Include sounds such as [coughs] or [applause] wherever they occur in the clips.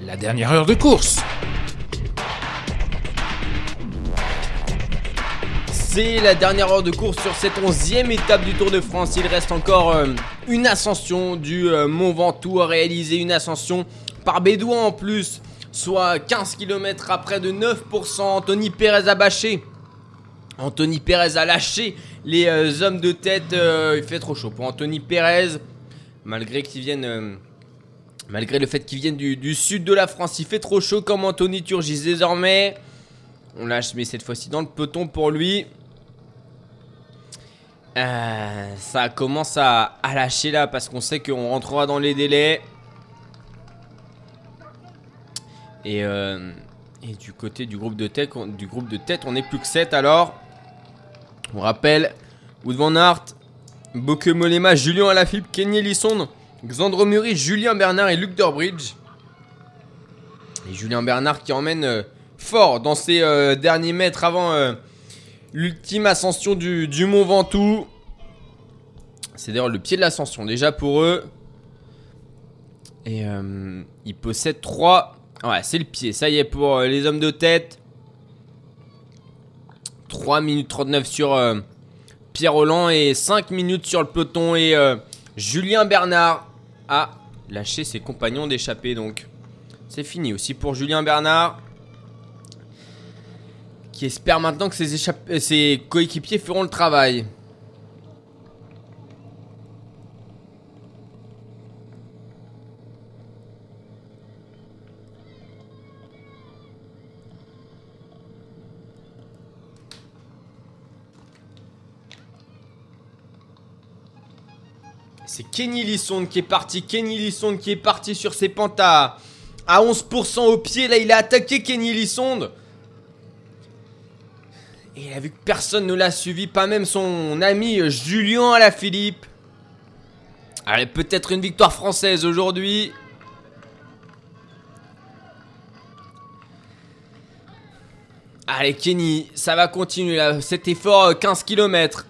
la dernière heure de course. C'est la dernière heure de course sur cette onzième étape du Tour de France. Il reste encore euh, une ascension du euh, Mont Ventoux à réaliser, une ascension par Bédouin en plus, soit 15 km à près de 9%. Anthony Pérez a bâché. Anthony Pérez a lâché les euh, hommes de tête. il fait trop chaud pour Anthony Pérez, malgré qu'ils viennent. Malgré le fait qu'ils viennent du, sud de la France, il fait trop chaud comme Anthony Turgis désormais. On lâche, mais cette fois-ci dans le peloton pour lui. Euh, ça commence à, lâcher là parce qu'on sait qu'on rentrera dans les délais. Et, euh, du côté du groupe de tête, on, du groupe de tête, on est plus que 7 alors. On rappelle Wood Van Aert, Boke Molema, Julien Alaphilippe, Kenny Lisson, Xandro Muri, Julien Bernard et Luc Durbridge. Et Julien Bernard qui emmène euh, fort dans ses derniers mètres avant l'ultime ascension du, Mont Ventoux. C'est d'ailleurs le pied de l'ascension déjà pour eux. Et euh, ils possèdent 3. Ouais, c'est le pied. Ça y est pour euh, les hommes de tête. 3 minutes 39 sur euh, Pierre Roland et 5 minutes sur le peloton. Et Julien Bernard a lâché ses compagnons d'échappée. Donc c'est fini aussi pour Julien Bernard qui espère maintenant que ses, coéquipiers feront le travail. C'est Kenny Lisson qui est parti. Kenny Lisson qui est parti sur ses pentes à, 11% au pied. Là, il a attaqué Kenny Lissonde. Et il a vu que personne ne l'a suivi, pas même son ami Julien Alaphilippe. Allez, peut-être une victoire française aujourd'hui. Allez, Kenny, ça va continuer là. Cet effort, 15 euh, km.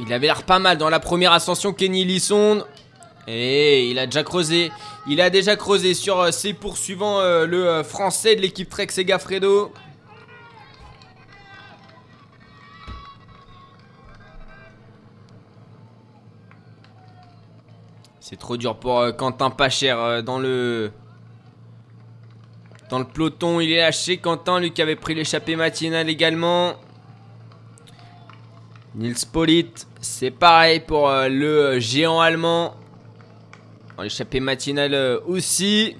Il avait l'air pas mal dans la première ascension, Kenny Lisson. Et il a déjà creusé. Il a déjà creusé sur euh, ses poursuivants, euh, le français de l'équipe Trek Segafredo. C'est trop dur pour euh, Quentin Pacher euh, dans le... Dans le peloton, il est lâché. Quentin, lui qui avait pris l'échappée matinale également. Nils Polit, c'est pareil pour euh, le géant allemand. Dans l'échappée matinale aussi.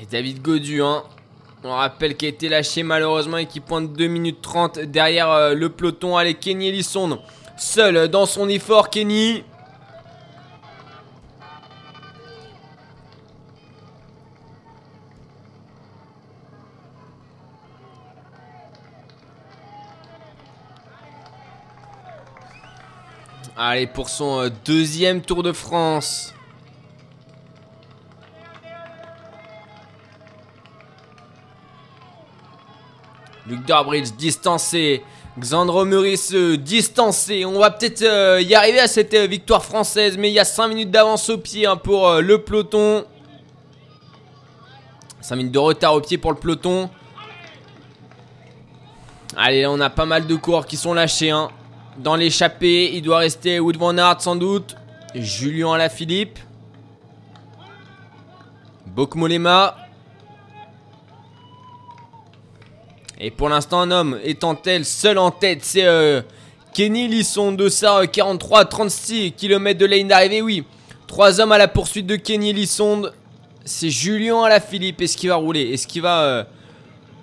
Et David Godu, hein, on rappelle qu'il a été lâché malheureusement et qui pointe 2 minutes 30 derrière euh, le peloton. Allez, Kenny Elisson, seul dans son effort, Kenny. Allez, pour son euh, deuxième Tour de France. Luc Durbridge distancé. Xandro Muris distancé. On va peut-être euh, y arriver à cette euh, victoire française. Mais il y a 5 minutes d'avance au pied hein, pour euh, le peloton. 5 minutes de retard au pied pour le peloton. Allez, là, on a pas mal de coureurs qui sont lâchés. Hein. Dans l'échappée, il doit rester Wood Van Aert sans doute. Julien Alaphilippe. Bokmolema. Et pour l'instant, un homme étant-elle seul en tête, c'est euh, Kenny Lisson de ça, 43 36 km de lane d'arrivée. Oui, trois hommes à la poursuite de Kenny Lisson. C'est Julien à la Philippe. Est-ce qu'il va rouler? Est-ce qu'il va euh,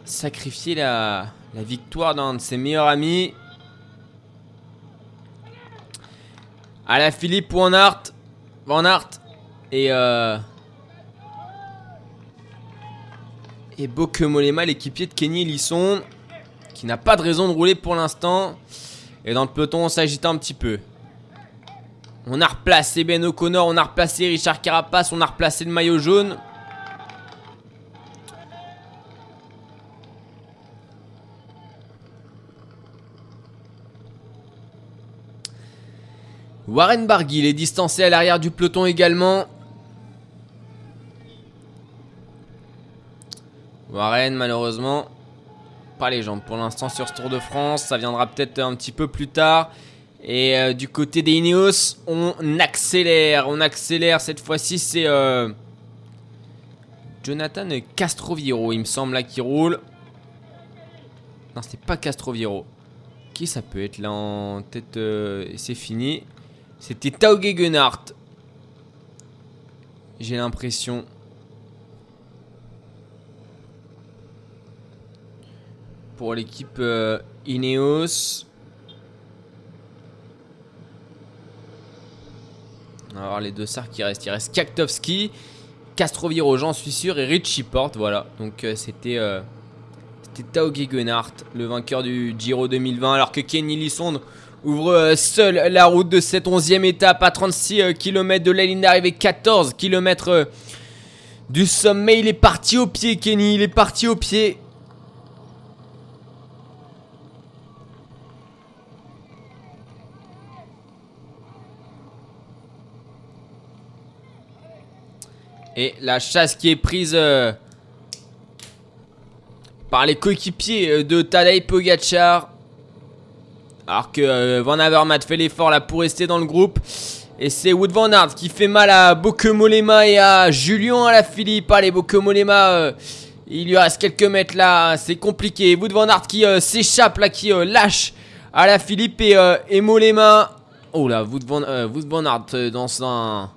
sacrifier la, victoire d'un de ses meilleurs amis? À la Philippe Aert. Et euh, Et Bokemolema, l'équipier de Kenny Lisson, qui n'a pas de raison de rouler pour l'instant. Et dans le peloton, on s'agite un petit peu. On a replacé Ben O'Connor, on a replacé Richard Carapace, on a replacé le maillot jaune. Warren Barguil est distancé à l'arrière du peloton également. Warren, malheureusement, pas les jambes pour l'instant sur ce Tour de France. Ça viendra peut-être un petit peu plus tard. Et euh, du côté des Ineos, on accélère. On accélère. Cette fois-ci, c'est euh, Jonathan Castroviro, il me semble, là, qui roule. Non, c'était pas Castroviro. Qui ça peut être là en tête euh, C'est fini. C'était Tauge Gunnart. J'ai l'impression. Pour l'équipe euh, Ineos. On va voir les deux sars qui restent. Il reste Kaktovski, Castroviro, j'en suis sûr, et Richie Porte. Voilà. Donc euh, c'était. C'était Tauge Gunnart, le vainqueur du Giro 2020, alors que Kenny Lissonde ouvre euh, seul la route de cette 11e étape à 36 euh, km de la ligne d'arrivée, 14 km euh, du sommet. Il est parti au pied, Kenny, il est parti au pied. Et la chasse qui est prise par les coéquipiers de Tadej Pogacar. Alors que euh, Van Avermaet fait l'effort là pour rester dans le groupe. Et c'est Wood Van Aert qui fait mal à Bokemolema et à Julien à la Philippe. Allez, Bokemolema, euh, il lui reste quelques mètres là. C'est compliqué. Wood Van Aert qui euh, s'échappe là, qui lâche à la Philippe et, et Molema. Oh là, Wood Van, Wood dans un.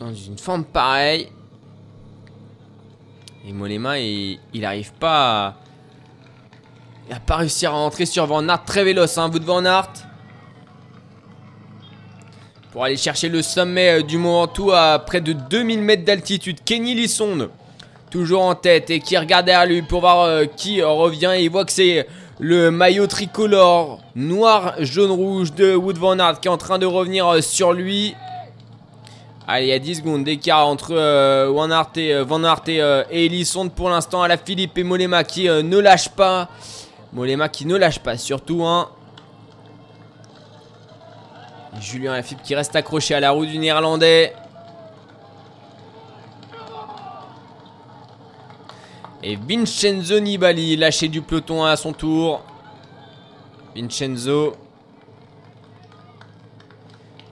Dans une forme pareille. Et Molema, il, il arrive pas à il n'a pas réussi à rentrer sur Van Aert. Très véloce, hein, bout de Van Aert. Pour aller chercher le sommet euh, du Mont Ventoux à près de 2000 mètres d'altitude. Kenny Lissonde, toujours en tête et qui regarde derrière lui pour voir euh, qui revient. Et il voit que c'est le maillot tricolore noir, jaune, rouge de Wood Van Aert qui est en train de revenir euh, sur lui. Allez, il y a 10 secondes d'écart entre Van Aert et, Van et pour l'instant. À la Philippe et Molema qui ne lâche pas. Molema qui ne lâche pas, surtout. Hein. Julien Lafilippe qui reste accroché à la roue du néerlandais. Et Vincenzo Nibali lâché du peloton à son tour. Vincenzo.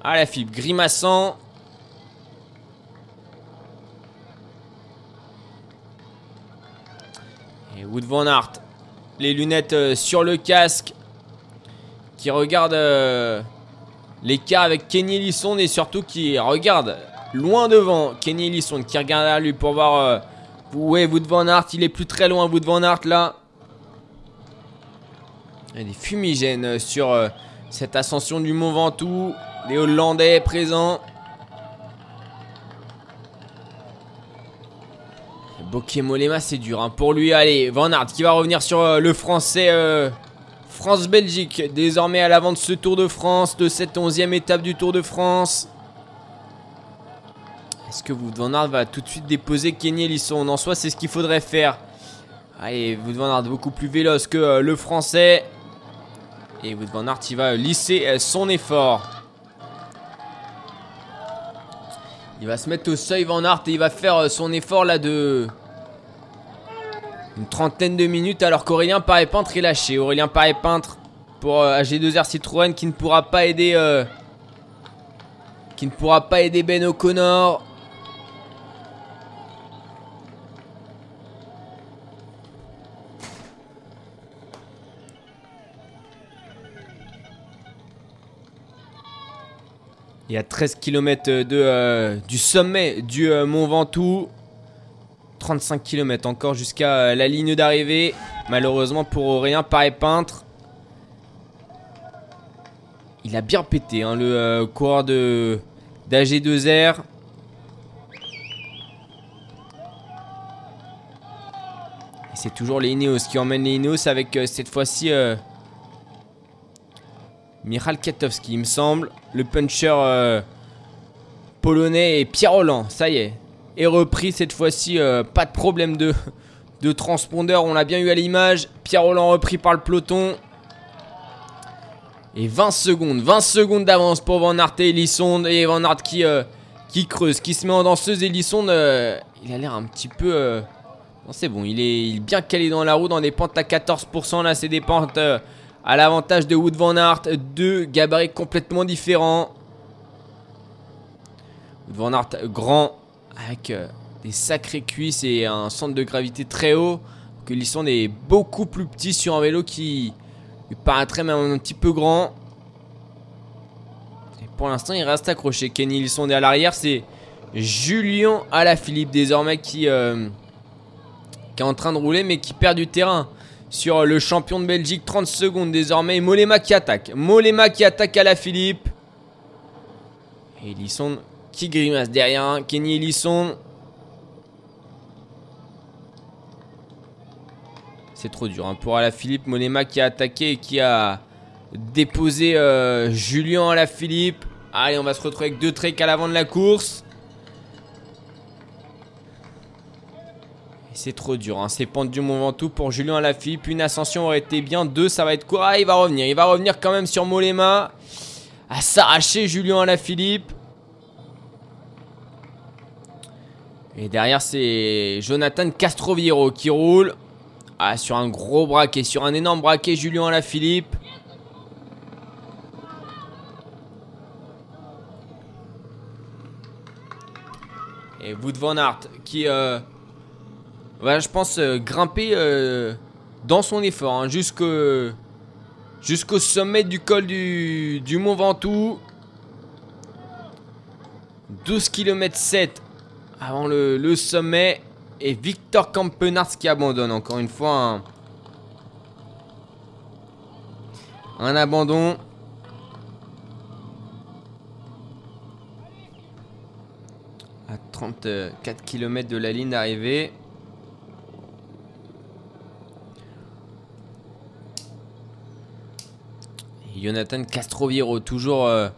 À la grimaçant. Et Wood Van Aert les lunettes euh, sur le casque, qui regarde euh, l'écart avec Kenny Ellison et surtout qui regarde loin devant Kenny Ellison, qui regarde à lui pour voir euh, où est Wood Van Aert. Il est plus très loin, Wood Van Aert là. Il y a des fumigènes sur cette ascension du Mont Ventoux. Les Hollandais présents. Bokemolema, c'est dur hein. pour lui. Allez, Van Aert qui va revenir sur euh, le français euh, France-Belgique. Désormais à l'avant de ce Tour de France, de cette 11e étape du Tour de France. Est-ce que Wout Van Aert va tout de suite déposer Kenny Lisson En soi, c'est ce qu'il faudrait faire. Allez, Wout Van Aert beaucoup plus véloce que euh, le français. Et Wout Van Aert, il va lisser son effort. Il va se mettre au seuil Van Aert et il va faire son effort là de une trentaine de minutes alors qu'Aurélien Paré-Peintre est lâché. Aurélien Paré-Peintre pour euh, AG2R Citroën qui ne pourra pas aider euh, qui ne pourra pas aider Ben O'Connor. Il y a 13 km de, euh, du sommet du Mont Ventoux. 35 km encore jusqu'à euh, la ligne d'arrivée. Malheureusement pour Aurélien pareil peintre. Il a bien pété hein, le euh, coureur de d'AG2R. Et c'est toujours les Ineos qui emmènent les Ineos avec euh, cette fois-ci Michal Katowski, il me semble. Le puncher polonais et Pierre Roland. Ça y est, est repris cette fois-ci. Euh, pas de problème de, de transpondeur, on l'a bien eu à l'image. Pierre Roland repris par le peloton. Et 20 secondes, 20 secondes d'avance pour Van Aert et Elisson. Et Van Aert qui, euh, qui creuse, qui se met en danseuse. Elisson, euh, il a l'air un petit peu... Euh, non, c'est bon, il est, bien calé dans la roue, dans des pentes à 14%. Là, c'est des pentes à l'avantage de Wood Van Aert. Deux gabarits complètement différents. Wood Van Aert grand, avec des sacrées cuisses et un centre de gravité très haut. Que Elisson est beaucoup plus petit sur un vélo qui il paraîtrait même un petit peu grand. Et pour l'instant, il reste accroché. Kenny Lisson à l'arrière, c'est Julien Alaphilippe désormais qui, euh, qui est en train de rouler mais qui perd du terrain sur le champion de Belgique. 30 secondes désormais. Molema qui attaque. Molema qui attaque à la Philippe. Et Lisson qui grimace derrière. Kenny Lisson C'est trop dur. Hein. Pour Philippe, Monema qui a attaqué et qui a déposé euh, Julien à la Philippe. Allez, on va se retrouver avec deux treks à l'avant de la course. C'est trop dur, hein. c'est pente du Mont Ventoux pour Julien à la Philippe. Une ascension aurait été bien, deux ça va être quoi Ah, il va revenir, il va revenir quand même sur Molema. À s'arracher Julien à la Philippe. Et derrière c'est Jonathan Castroviero qui roule. Ah, sur un gros braquet, sur un énorme braquet, Julien Alaphilippe. Et Wood Van Aert qui euh, va, je pense, euh, grimper euh, dans son effort hein, jusqu'au sommet du col du, du Mont Ventoux. 12 km 7 avant le, sommet. Et Victor Campenars qui abandonne encore une fois. Un, abandon. À 34 km de la ligne d'arrivée. Jonathan Castroviero toujours euh,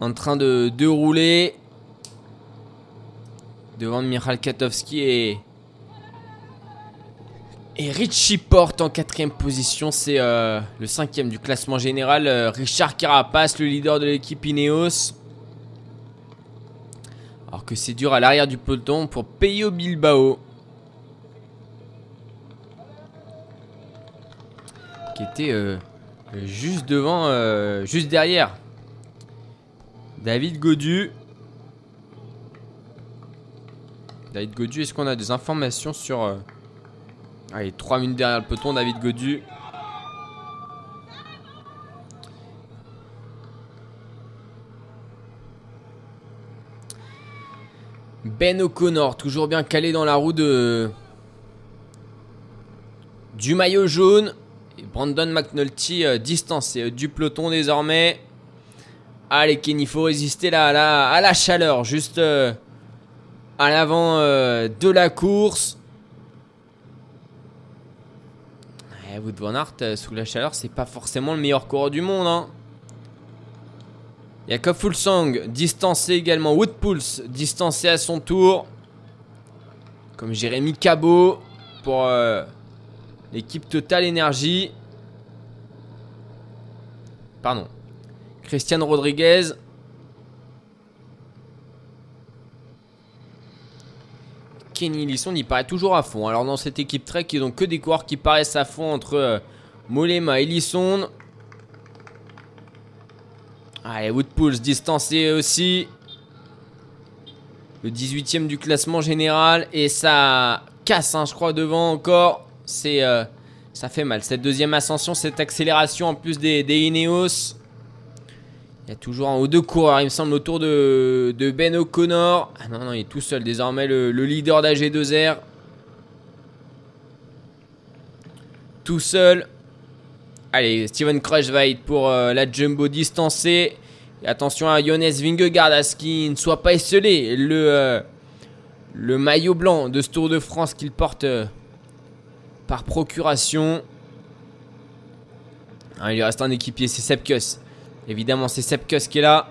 en train de, de rouler devant Michal Katowski et, et Richie Porte en quatrième position. C'est euh, le cinquième du classement général. Euh, Richard Carapace, le leader de l'équipe Ineos. Alors que c'est dur à l'arrière du peloton pour Peyo Bilbao. Qui était euh, juste devant, juste derrière. David Godu. David Godu, est-ce qu'on a des informations sur... Euh, allez, 3 minutes derrière le peloton, David Godu? Ben O'Connor, toujours bien calé dans la roue de... Du maillot jaune. Et Brandon McNulty euh, distancé euh, du peloton désormais. Allez Ken, il faut résister là, là, à la chaleur. Juste à l'avant euh, de la course. Eh, Wood euh, sous la chaleur, c'est pas forcément le meilleur coureur du monde. Hein. Jakob distancé également. Wood Pulse, distancé à son tour. Comme Jérémy Cabot pour euh, l'équipe Total Energy. Pardon. Christian Rodriguez. Kenny Lisson il paraît toujours à fond. Alors dans cette équipe Trek, il n'y a donc que des coureurs qui paraissent à fond entre euh, Molema et Lisson. Allez, Woodpools distancé aussi. Le 18ème du classement général. Et ça casse, hein, je crois, devant encore. Euh, ça fait mal. Cette deuxième ascension, cette accélération en plus des, des Ineos. Il y a toujours un haut de coureur, il me semble, autour de, de Ben O'Connor. Ah non, non, il est tout seul désormais, le, leader d'AG2R. Tout seul. Allez, Steven Crushvite pour euh, la jumbo distancée. Attention à Jonas Vingegaard à ce qu'il ne soit pas esselé. Le, euh, le maillot blanc de ce Tour de France qu'il porte euh, par procuration. Ah, il lui reste un équipier, c'est Sepkus. Évidemment, c'est Sepkus qui est là.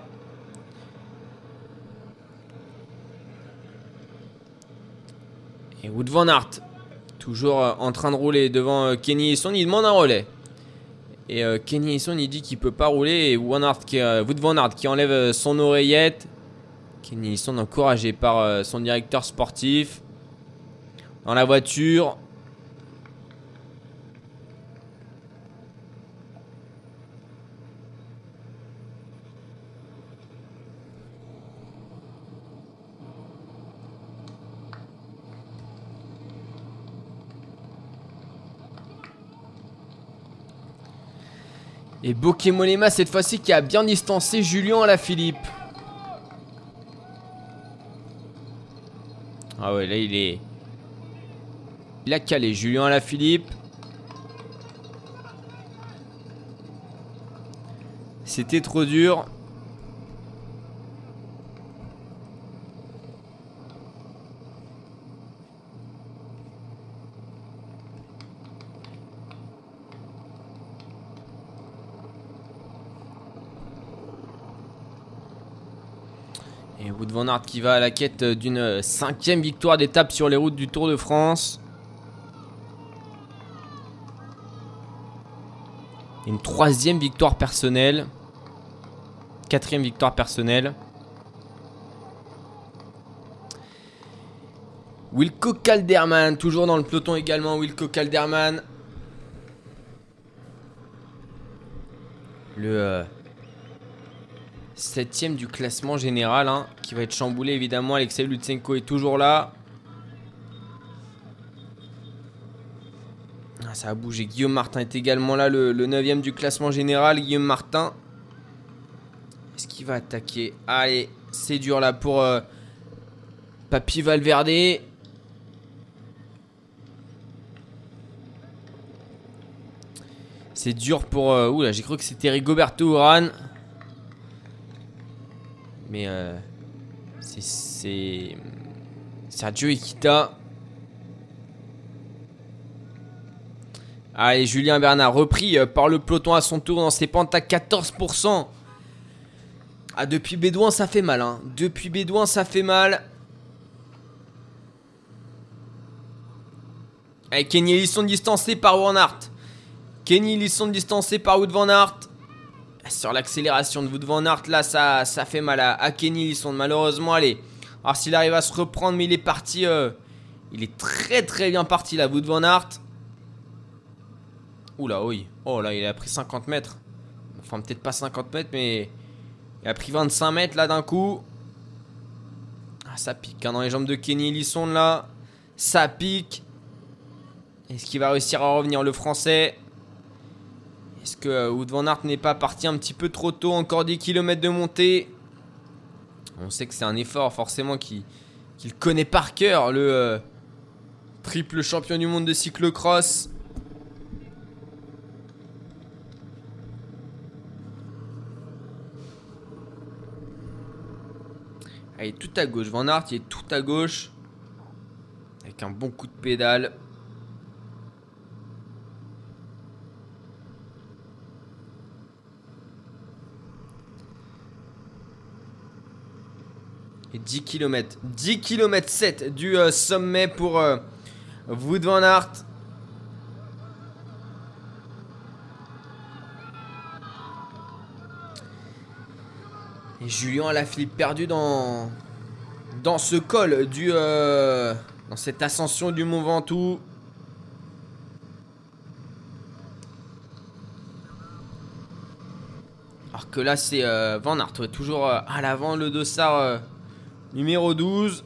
Et Wood Van Aert, toujours euh, en train de rouler devant euh, Kenny Son. Il demande un relais. Et euh, Kenny Ellison, il dit qu'il peut pas rouler. Et Wood Van Aert qui enlève son oreillette. Kenny Ellison encouragé par son directeur sportif. Dans la voiture. Et Bokemolema cette fois-ci qui a bien distancé Julien Alaphilippe. Ah ouais, là il est. Il a calé Julien Alaphilippe. C'était trop dur. Et Wood Van qui va à la quête d'une cinquième victoire d'étape sur les routes du Tour de France. Une troisième victoire personnelle. Quatrième victoire personnelle. Wilco Calderman, toujours dans le peloton également, Wilco Calderman. Le euh, septième du classement général, hein, qui va être chamboulé évidemment. Alexei Lutsenko est toujours là. Ah, ça a bougé. Guillaume Martin est également là, le, le 9 du classement général. Guillaume Martin. Est-ce qu'il va attaquer? Allez, c'est dur là pour euh, Papy Valverde. C'est dur pour... Euh, oula, j'ai cru que c'était Rigoberto Urán. Mais euh, c'est- Sergio Iquita. Allez, Julien Bernard repris euh, par le peloton à son tour dans ses pentes à 14%. Ah, depuis Bédouin, ça fait mal. Hein. Depuis Bédouin, ça fait mal. Allez, Kenny Ellison distancé par Van Aert. Kenny Ellison distancé par Wood Van. Sur l'accélération de Wood Van Aert, là, ça, ça fait mal à, Kenny Ellison. Malheureusement, allez. Alors, s'il arrive à se reprendre, mais il est parti. euh, il est très très bien parti, là, Wood Van Aert. Oula, oui. Oh là, il a pris 50 mètres. Enfin, peut-être pas 50 mètres, mais. Il a pris 25 mètres là d'un coup. Ah, ça pique hein, dans les jambes de Kenny Ellison là. Ça pique. Est-ce qu'il va réussir à revenir le français? Est-ce que euh, Wood Van Aert n'est pas parti un petit peu trop tôt Encore 10 km de montée. On sait que c'est un effort forcément qu'il qu'il connaît par cœur, le euh, triple champion du monde de cyclocross. Ah, il est tout à gauche. Van Aert, il est tout à gauche. Avec un bon coup de pédale. Et 10 km. 10 km 7 du euh, sommet pour euh, Wood Van Aert. Et Julien Alaphilippe perdu dans dans ce col du euh, dans cette ascension du Mont Ventoux. Alors que là c'est Van Aert ouais, toujours à l'avant le dossard numéro 12.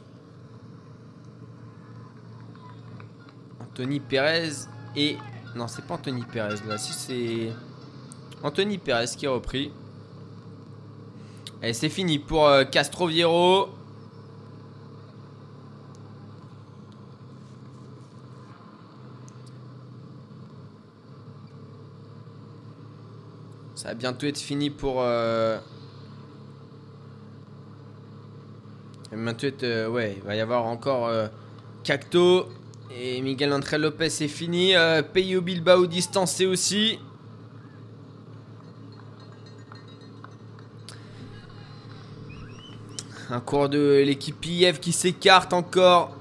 Anthony Perez et non c'est pas Anthony Perez là si c'est Anthony Perez qui a repris. Et c'est fini pour euh, Castroviero. Ça va bientôt être fini pour. Euh... ça va bientôt être, euh, ouais, il va y avoir encore euh, Cacto et Miguel André Lopez. C'est fini. Euh, Peyo Bilbao distancé aussi. Un cours de l'équipe IF qui s'écarte encore.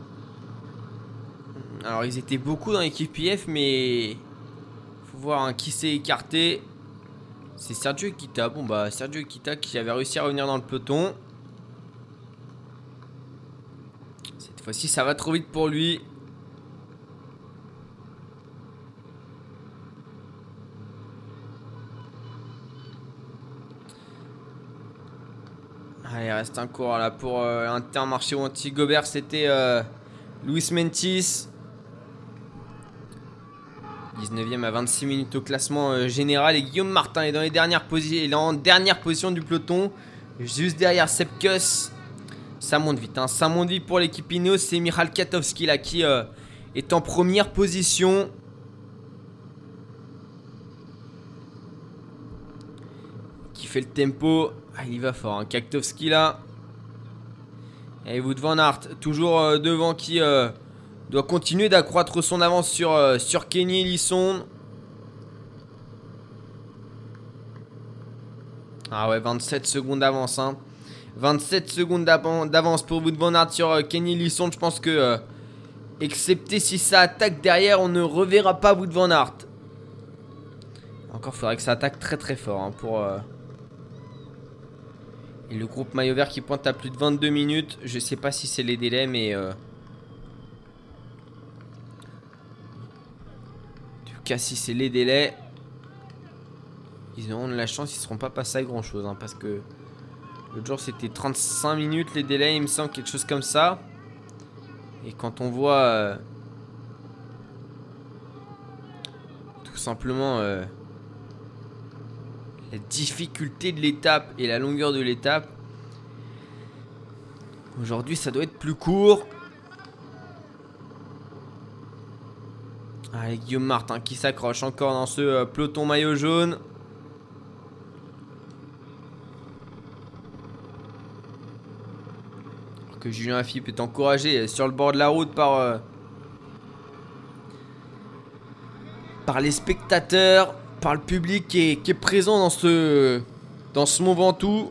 Alors ils étaient beaucoup dans l'équipe IF mais faut voir hein, qui s'est écarté. C'est Sergio Kita. Bon bah Sergio Kita qui avait réussi à revenir dans le peloton. Cette fois-ci ça va trop vite pour lui. Allez, il reste un cours là pour euh, Intermarché ou Anti-Gobert. C'était euh, Luis Mentis. 19ème à 26 minutes au classement euh, général. Et Guillaume Martin est dans les dernières positions. En dernière position du peloton. Juste derrière Sepkus. Ça monte vite. Hein. Ça monte vite pour l'équipe Ineos. C'est Michal Katowski là qui euh, est en première position. Qui fait le tempo. Ah, il y va fort. Hein. Là. Et Wood Van Aert, toujours euh, devant qui doit continuer d'accroître son avance sur, euh, sur Kenny Lisson. Ah ouais, 27 secondes d'avance. Hein. 27 secondes d'avance pour Wood Van Aert sur euh, Kenny Lisson. Je pense que, euh, excepté si ça attaque derrière, on ne reverra pas Wood Van Aert. Encore, faudrait que ça attaque très très fort hein, pour... Et le groupe maillot vert qui pointe à plus de 22 minutes. Je sais pas si c'est les délais, mais... cas, si c'est les délais, ils auront de la chance, ils seront pas passés à grand chose. Hein, parce que l'autre jour, c'était 35 minutes les délais, il me semble, quelque chose comme ça. Et quand on voit euh, tout simplement euh, la difficulté de l'étape et la longueur de l'étape, aujourd'hui, ça doit être plus court. Allez, Guillaume Martin qui s'accroche encore dans ce euh, peloton maillot jaune. Que Julien Afip est encouragé sur le bord de la route par, euh, par les spectateurs, par le public qui est, présent dans ce, dans ce Mont Ventoux.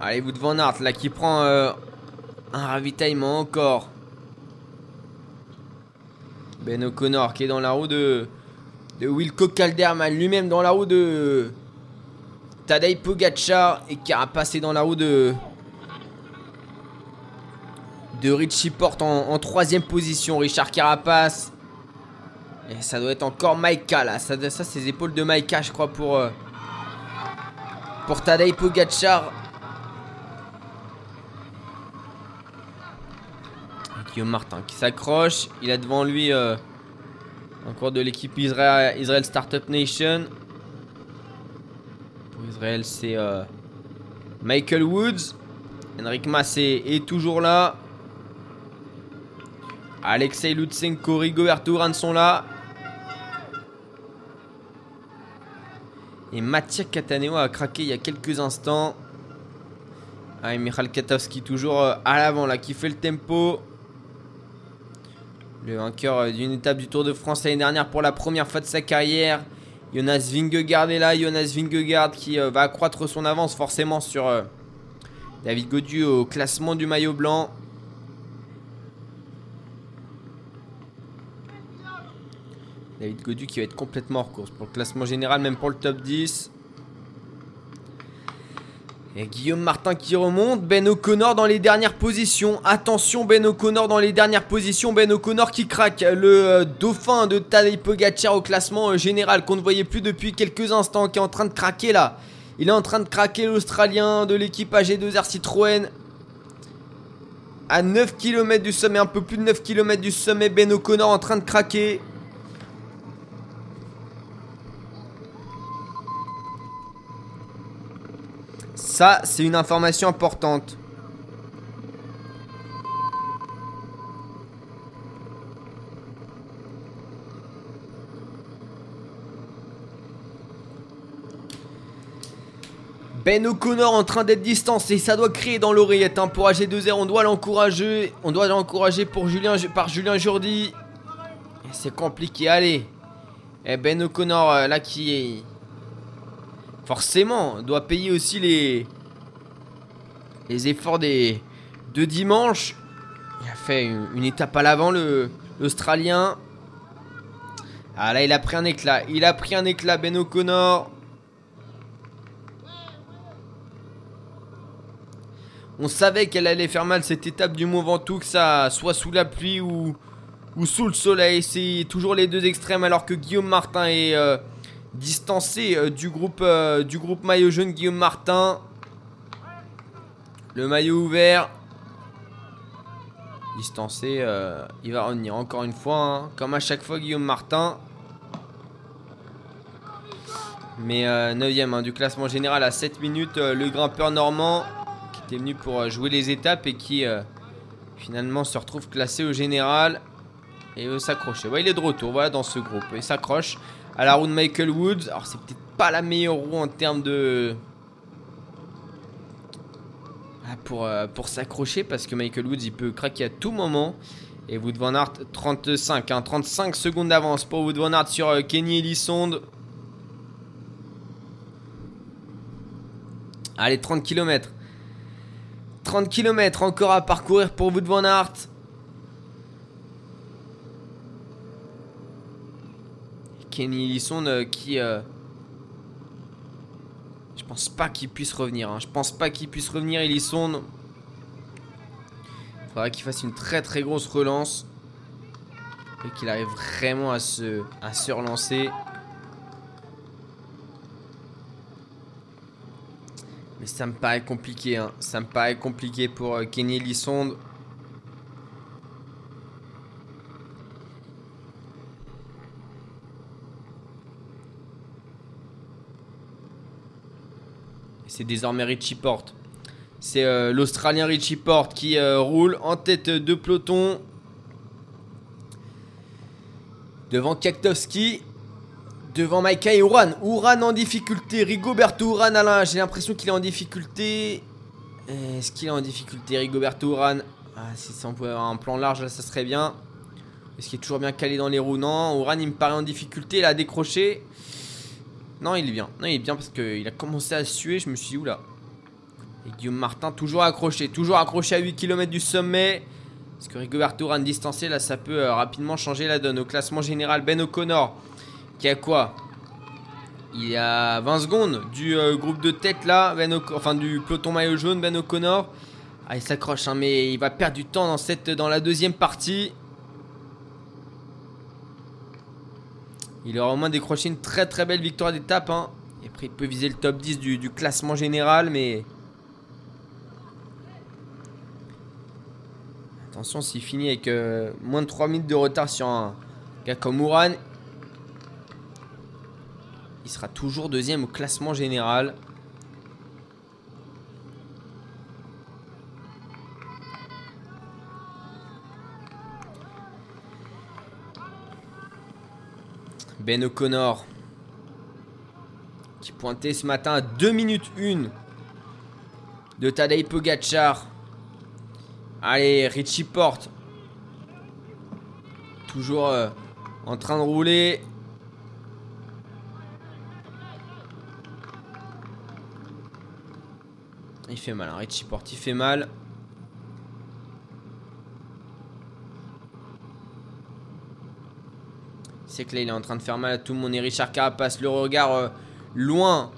Allez, vous devant Nart là qui prend euh, un ravitaillement encore. Ben O'Connor qui est dans la roue de, de Wilco Calderman, lui-même dans la roue de Tadej Pogacar et qui a passé dans la roue de de Richie Porte en, troisième position. Richard Carapace. Et ça doit être encore Maika là. Ça, ça c'est les épaules de Maika, je crois, pour, euh, pour. Martin qui s'accroche. Il a devant lui euh, encore de l'équipe Israël, Israel Startup Nation. Pour Israël, c'est euh, Michael Woods. Henrik Massé est toujours là. Alexei Lutsenko, Rigoberto Urán sont là. Et Mathieu Cataneo a craqué il y a quelques instants. Ah, et Michal Katowski toujours euh, à l'avant là qui fait le tempo. Le vainqueur euh, d'une étape du Tour de France l'année dernière pour la première fois de sa carrière. Jonas Vingegaard est là. Jonas Vingegaard qui euh, va accroître son avance forcément sur euh, David Godu au classement du maillot blanc. David Godu qui va être complètement hors course pour le classement général, même pour le top 10. Guillaume Martin qui remonte. Ben O'Connor dans les dernières positions. Attention, Ben O'Connor dans les dernières positions. Ben O'Connor qui craque. Le euh, dauphin de Tadej Pogacar au classement euh, général qu'on ne voyait plus depuis quelques instants. Qui est en train de craquer là. Il est en train de craquer l'Australien de l'équipe AG2R Citroën. À 9 km du sommet, un peu plus de 9 km du sommet. Ben O'Connor en train de craquer. Ça, c'est une information importante. Ben O'Connor en train d'être distancé, ça doit créer dans l'oreillette hein. pour AG2R, on doit l'encourager, on doit l'encourager par Julien Jourdi. C'est compliqué, allez. Et eh, ben O'Connor euh, là qui est forcément, doit payer aussi les, les efforts des de dimanche. Il a fait une, étape à l'avant, l'Australien. Ah là, il a pris un éclat. Il a pris un éclat, Ben O'Connor. On savait qu'elle allait faire mal cette étape du Mont Ventoux, que ça soit sous la pluie ou, ou sous le soleil. C'est toujours les deux extrêmes alors que Guillaume Martin est euh, distancé euh, du, groupe, euh, du maillot jaune. Guillaume Martin. Le maillot ouvert. Distancé. il va revenir encore une fois. Hein. comme à chaque fois Guillaume Martin. Mais 9ème hein, du classement général à 7 minutes. le grimpeur normand est venu pour euh, jouer les étapes et qui euh, finalement se retrouve classé au général et veut s'accrocher. Il est de retour, dans ce groupe. Il s'accroche à la roue de Michael Woods. Alors, c'est peut-être pas la meilleure roue en termes de. Ah, pour, euh, pour s'accrocher parce que Michael Woods il peut craquer à tout moment. Et Wood Van Aert 35, hein, 35 secondes d'avance pour Wood Van Aert sur Kenny Elissonde. Allez, 30 km. 30 km encore à parcourir pour de Van Aert. Kenny Lisson euh, qui... Euh, je pense pas qu'il puisse revenir. Hein. Je pense pas qu'il puisse revenir, Elisson. Il faudra qu'il fasse une très très grosse relance. Et qu'il arrive vraiment à se, à se relancer. Mais ça me paraît compliqué. Hein. Ça me paraît compliqué pour euh, Kenny Lissonde. C'est désormais Richie Porte. C'est euh, l'Australien Richie Porte qui euh, roule en tête de peloton. Devant Kaktowski. Devant Maika et Ouran. Ouran en difficulté. Rigoberto Ouran, Alain. J'ai l'impression qu'il est en difficulté. Est-ce qu'il est en difficulté, Rigoberto Ouran? Ah, Si avoir un plan large, là, ça serait bien. Est-ce qu'il est toujours bien calé dans les roues? Non. Ouran, il me paraît en difficulté. Il a décroché. Non, il est bien. Non, il est bien parce qu'il a commencé à suer. Je me suis dit, oula. Et Guillaume Martin, toujours accroché. Toujours accroché à 8 km du sommet. Parce que Rigoberto Ouran distancé, là, ça peut euh, rapidement changer la donne. Au classement général, Ben O'Connor qui a quoi? Il y a 20 secondes du euh, groupe de tête là, ben enfin du peloton maillot jaune, Ben O'Connor. Ah, il s'accroche, hein, mais il va perdre du temps dans la deuxième partie. Il aura au moins décroché une très très belle victoire d'étape. Hein. Et après, il peut viser le top 10 du, classement général, mais. Attention, s'il finit avec euh, moins de 3 minutes de retard sur un gars comme Ouran, il sera toujours deuxième au classement général. Ben O'Connor qui pointait ce matin à 2 minutes 1 de Tadej Pogacar. Allez, Richie Porte. Toujours euh, en train de rouler. Il fait mal, hein. Richie Porte, il fait mal. C'est que là, il est en train de faire mal à tout le monde. Et Richard passe le regard euh, loin.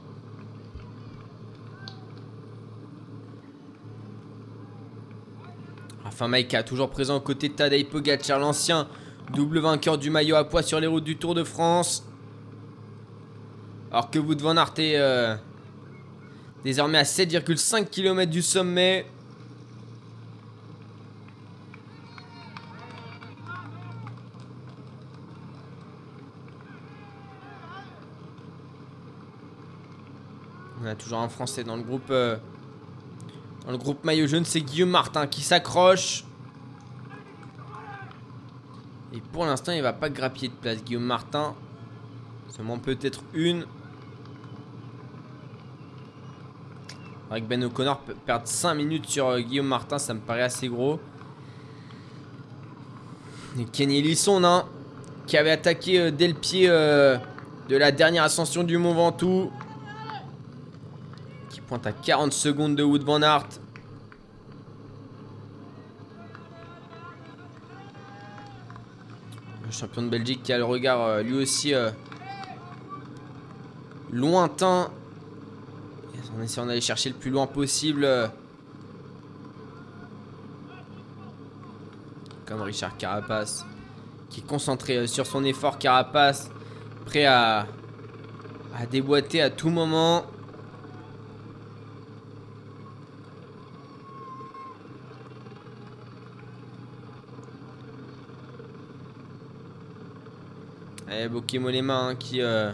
Enfin, Maïka, toujours présent aux côtés de Tadej Pogacar, l'ancien double vainqueur du maillot à poids sur les routes du Tour de France. Alors que vous devant Aert euh, Désormais à 7,5 km du sommet. Toujours un Français dans le groupe. Euh, dans le groupe maillot jaune, c'est Guillaume Martin qui s'accroche. Et pour l'instant, il va pas grappiller de place, Guillaume Martin. Seulement peut-être une. Avec Ben O'Connor perdre 5 minutes sur euh, Guillaume Martin, ça me paraît assez gros. Et Kenny Lisson, hein, qui avait attaqué euh, dès le pied de la dernière ascension du Mont Ventoux. Pointe à 40 secondes de Wood Van. Le champion de Belgique qui a le regard euh, lui aussi euh, lointain. En essayant d'aller chercher le plus loin possible. euh, Comme Richard Carapace. Qui est concentré sur son effort Carapace. Prêt à, à déboîter à tout moment. Et Bokemolema hein, qui euh,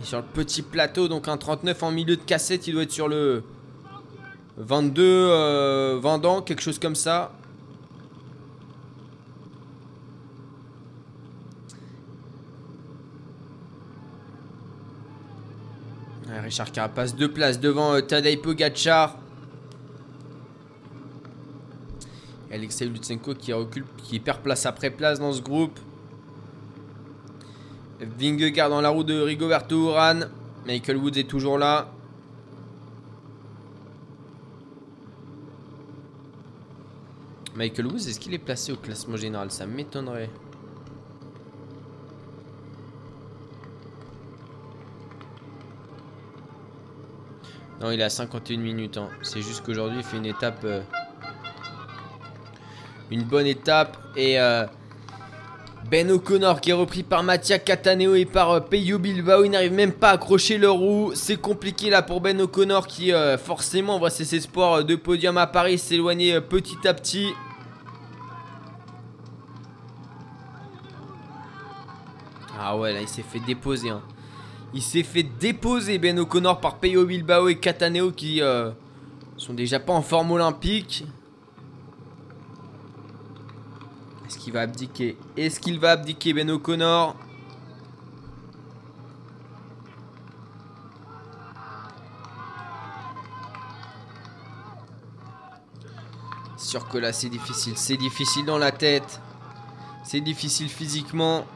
est sur le petit plateau, donc un 39 en milieu de cassette, il doit être sur le 22 euh, vendant, quelque chose comme ça. Richard Carapace, deux places devant euh, Tadej Pogacar. Alexei Lutsenko qui recule, qui perd place après place dans ce groupe. Vingegaard dans la roue de Rigoberto Urán. Michael Woods est toujours là. Michael Woods, est-ce qu'il est placé au classement général? Ça m'étonnerait. Non, il à 51 minutes. hein. C'est juste qu'aujourd'hui, il fait une étape. euh, une bonne étape. Et. euh, ben O'Connor qui est repris par Mattia Cataneo et par euh, Peyo Bilbao. Il n'arrive même pas à accrocher leur roue. C'est compliqué là pour Ben O'Connor qui euh, forcément voit ses espoirs euh, de podium à Paris s'éloigner petit à petit. Ah ouais là il s'est fait déposer. hein. Il s'est fait déposer Ben O'Connor par Peyo Bilbao et Cataneo qui sont déjà pas en forme olympique. Est-ce qu'il va abdiquer? Est-ce qu'il va abdiquer Ben O'Connor? Sûr que là c'est difficile. C'est difficile dans la tête. C'est difficile physiquement.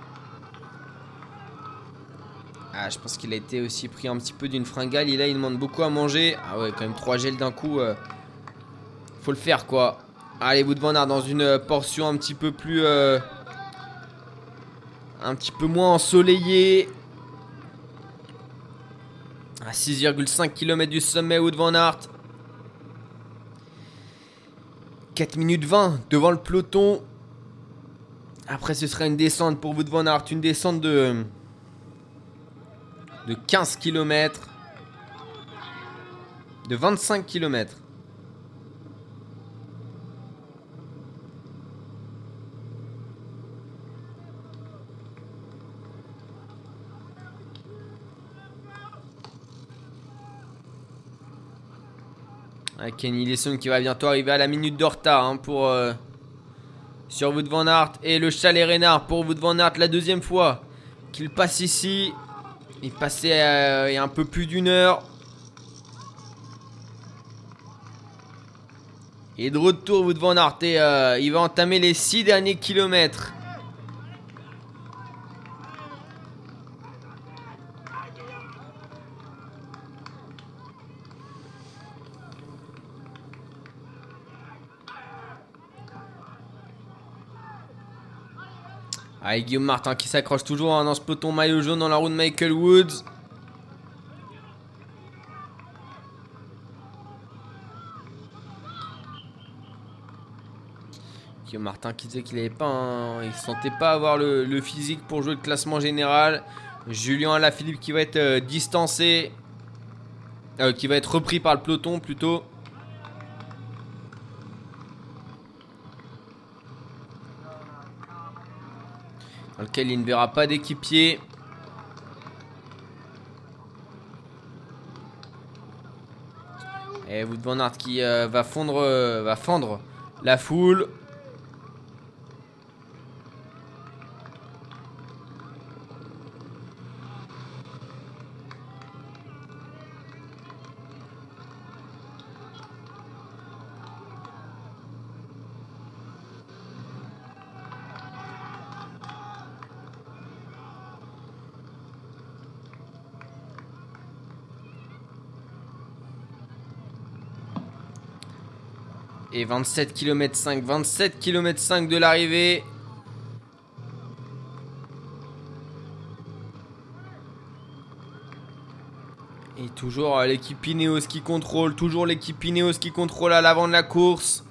Ah, je pense qu'il a été aussi pris un petit peu d'une fringale. Et là, il demande beaucoup à manger. Ah ouais, quand même 3 gels d'un coup. euh, faut le faire quoi. Allez, Wood Van Aert dans une euh, portion un petit peu plus. euh, un petit peu moins ensoleillée. À 6,5 km du sommet, Wood Van Aert. 4 minutes 20 devant le peloton. Après, ce sera une descente pour Wood Van Aert. Une descente de. de 15 km. De 25 km. Kenny Lesson qui va bientôt arriver à la minute de retard hein, pour euh, sur Wood Van Aert et le chalet Renard pour Wood Van Aert la deuxième fois qu'il passe ici. Il passait euh, un peu plus d'une heure. Et de retour Wood Van Aert et euh, il va entamer les 6 derniers kilomètres. Et Guillaume Martin qui s'accroche toujours hein, dans ce peloton maillot jaune dans la roue de Michael Woods. Guillaume Martin qui disait qu'il avait pas un- il sentait pas avoir le, le physique pour jouer le classement général. Julien Alaphilippe qui va être euh, distancé. Euh, qui va être repris par le peloton plutôt. Il ne verra pas d'équipier. Et Wood qui euh, va fondre, euh, va fendre la foule. Et 27 km 5, 27 km 5 de l'arrivée. Et toujours euh, l'équipe Ineos qui contrôle, toujours l'équipe Ineos qui contrôle à l'avant de la course.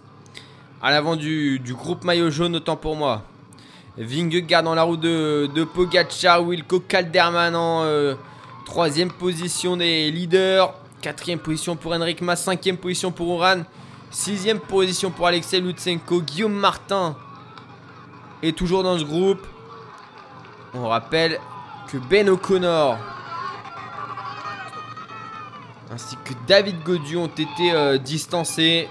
À l'avant du, groupe maillot jaune, autant pour moi. Vingegaard dans la roue de, de Pogacar, Wilco Calderman en euh, troisième position des leaders. Quatrième position pour Henrik Mas, cinquième position pour Oran. Sixième position pour Alexei Lutsenko. Guillaume Martin est toujours dans ce groupe. On rappelle que Ben O'Connor ainsi que David Godu ont été euh, distancés.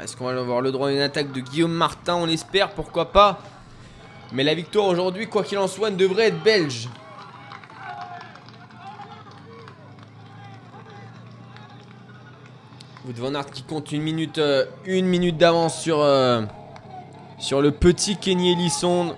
Est-ce qu'on va avoir le droit à une attaque de Guillaume Martin? On l'espère, pourquoi pas? Mais la victoire aujourd'hui, quoi qu'il en soit, devrait être belge. Wood Van Aert qui compte une minute, euh, minute d'avance sur, euh, sur le petit Kenny Ellison.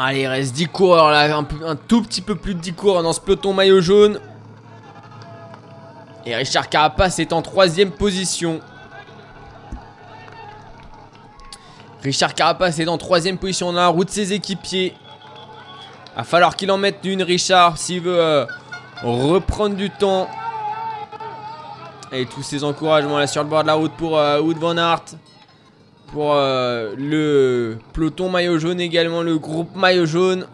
Allez, il reste 10 coureurs là, un, tout petit peu plus de 10 coureurs dans ce peloton maillot jaune. Et Richard Carapace est en troisième position. Richard Carapace est en troisième position dans la route de ses équipiers. Va falloir qu'il en mette une, Richard, s'il veut euh, reprendre du temps. Et tous ses encouragements là sur le bord de la route pour euh, Wood Van Aert. Pour euh, le peloton maillot jaune également, le groupe maillot jaune.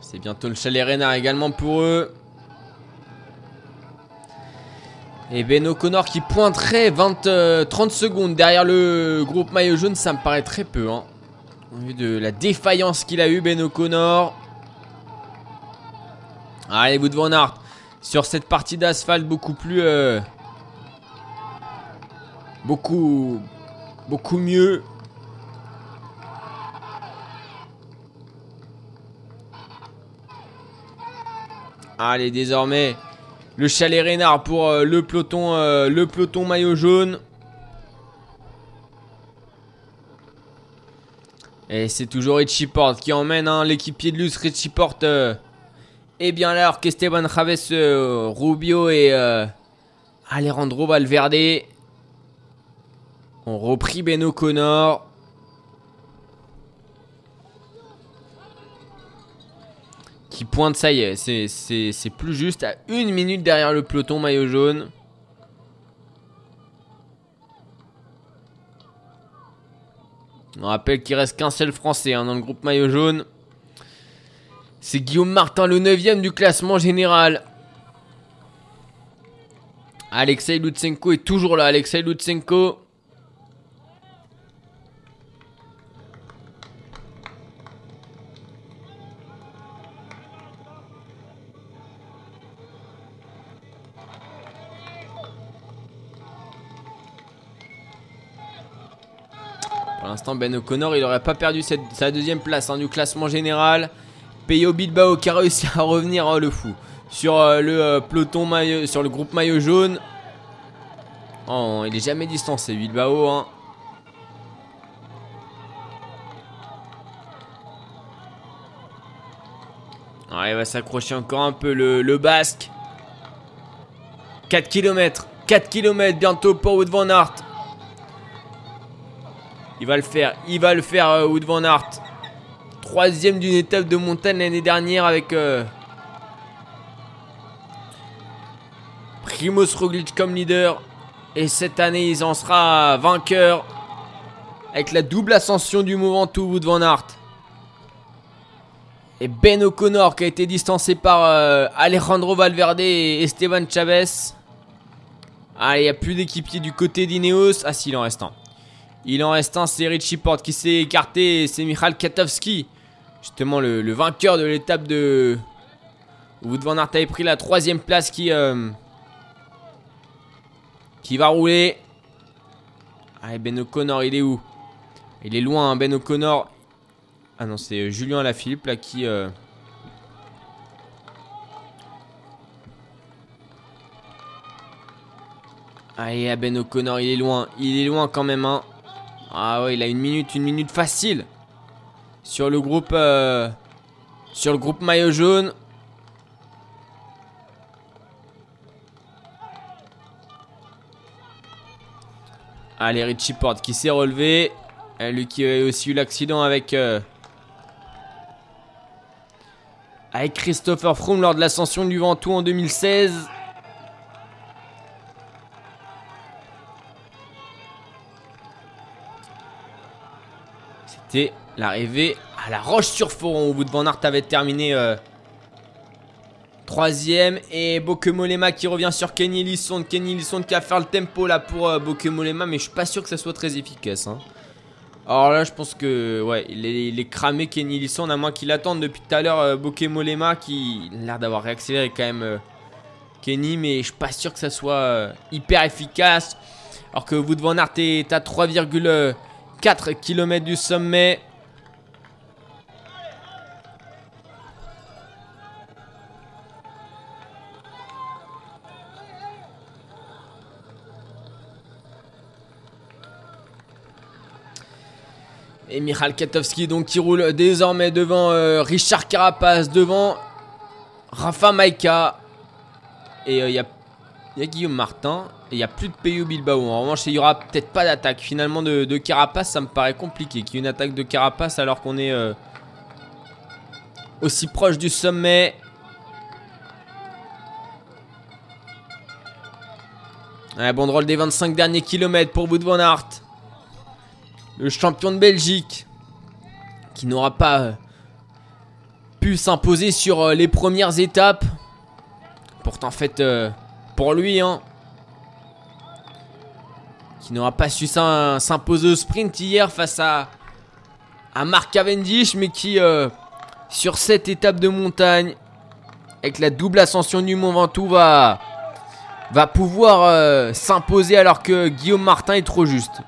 C'est bientôt le chalet Renard également pour eux. Et Ben O'Connor qui pointerait 20, 30 euh, secondes derrière le groupe maillot jaune, ça me paraît très peu. Hein. Au vu de la défaillance qu'il a eu Ben O'Connor. Allez, Wood Van Aert. Sur cette partie d'asphalte beaucoup plus... Euh, beaucoup... Beaucoup mieux. Allez, désormais, le chalet Reynard pour euh, le peloton, euh, le peloton maillot jaune. Et c'est toujours Richie Porte qui emmène hein, l'équipier de Luce Richie Porte. Et bien alors qu'Esteban Chavez, euh, Rubio et Alejandro Valverde ont repris Beno Connor. qui pointe, ça y est, c'est plus juste à une minute derrière le peloton maillot jaune. On rappelle qu'il reste qu'un seul français hein, dans le groupe maillot jaune. C'est Guillaume Martin, le 9ème du classement général. Alexei Lutsenko est toujours là. Alexei Lutsenko Pour l'instant, Ben O'Connor, il n'aurait pas perdu sa deuxième place hein, du classement général. Peyo Bilbao qui a réussi à revenir, oh, le fou, sur euh, le euh, peloton maillot, sur le groupe maillot jaune. Oh, il est jamais distancé, Bilbao. Hein. il va s'accrocher encore un peu le, basque. 4 km. 4 km bientôt pour Wood Van Aert. Il va le faire, il va le faire euh, Wood Van Aert. Troisième d'une étape de montagne l'année dernière avec euh, Primoz Roglic comme leader. Et cette année, il en sera vainqueur avec la double ascension du mouvement Wood Van Aert. Et Ben O'Connor qui a été distancé par euh, Alejandro Valverde et Esteban Chavez. Ah, il n'y a plus d'équipiers du côté d'Ineos. Ah, si, il en reste un. Il en reste un, c'est Richie Porte qui s'est écarté. C'est Michal Katowski. Justement, le, vainqueur de l'étape de. Wood Van Aert avait pris la troisième place qui. Euh, qui va rouler. Allez, Ben O'Connor, il est où? Il est loin, hein, Ben O'Connor. Ah non, c'est Julien Alaphilippe là qui. Euh, Allez, Ben O'Connor, il est loin. Il est loin quand même. Hein. Ah ouais, il a une minute, une minute facile. Sur le groupe... Euh, sur le groupe maillot jaune. Allez, Richie Porte qui s'est relevé. Lui qui a aussi eu l'accident avec... Euh, avec Christopher Froome lors de l'ascension du Ventoux en 2016. L'arrivée à la Roche-sur-Foron où Wout van Aert avait terminé euh, troisième. Et Bokemolema qui revient sur Kenny Lisson. Kenny Lisson qui a fait le tempo là pour euh, Bokemolema, mais je suis pas sûr que ça soit très efficace. Hein. Alors là, je pense que ouais, il est, cramé Kenny Lisson, à moins qu'il attende depuis tout à l'heure euh, Bokemolema qui a l'air d'avoir réaccéléré quand même Kenny, mais je suis pas sûr que ça soit hyper efficace. Alors que Wout van Aert est à 3,1 4 km du sommet. Et Michal Katowski donc qui roule désormais devant euh, Richard Carapace, devant Rafa Maika. Et il euh, y a il y a Guillaume Martin et il n'y a plus de PU Bilbao. En revanche, il n'y aura peut-être pas d'attaque. Finalement, de, Carapace, ça me paraît compliqué. Qu'il y ait une attaque de Carapace alors qu'on est euh, aussi proche du sommet. Ouais, banderole des 25 derniers kilomètres pour Wout van Aert. Le champion de Belgique. Qui n'aura pas euh, pu s'imposer sur euh, les premières étapes. Pourtant, fait pour lui, hein. Qui n'aura pas su s'imposer au sprint hier face à, à Mark Cavendish, mais qui, euh, sur cette étape de montagne, avec la double ascension du Mont Ventoux, va, va pouvoir euh, s'imposer alors que Guillaume Martin est trop juste.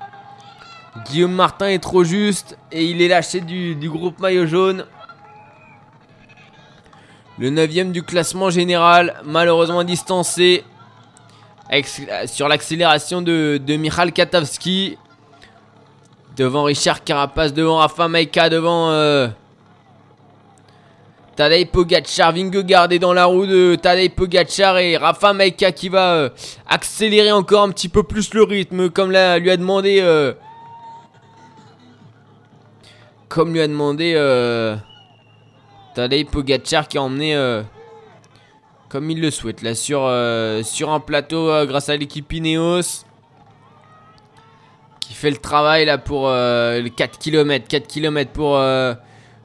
Guillaume Martin est trop juste et il est lâché du, groupe maillot jaune. Le 9ème du classement général, malheureusement distancé sur l'accélération de, de Michal Katowski. Devant Richard Carapace, devant Rafa Maika, devant euh, Tadej Pogacar. Vingegaard est dans la roue de Tadej Pogacar et Rafa Maika qui va euh, accélérer encore un petit peu plus le rythme comme lui a demandé... Euh, comme lui a demandé euh, Tadej Pogacar qui a emmené comme il le souhaite là sur, euh, un plateau euh, grâce à l'équipe Ineos qui fait le travail là pour euh, les 4 km 4 km pour,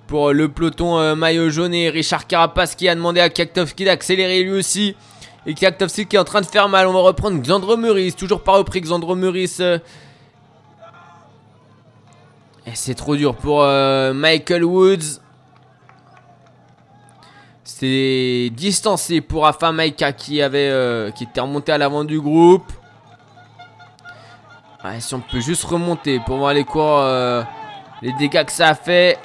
pour le peloton maillot jaune et Richard Carapace qui a demandé à Kaktovski d'accélérer lui aussi. Et Kaktovski qui est en train de faire mal. On va reprendre Xandro Meurice toujours pas repris Xandro Meurice c'est trop dur pour Michael Woods c'est distancé pour Afa Maika qui, euh, était remonté à l'avant du groupe. si on peut juste remonter pour voir les quoi, euh, les dégâts que ça a fait.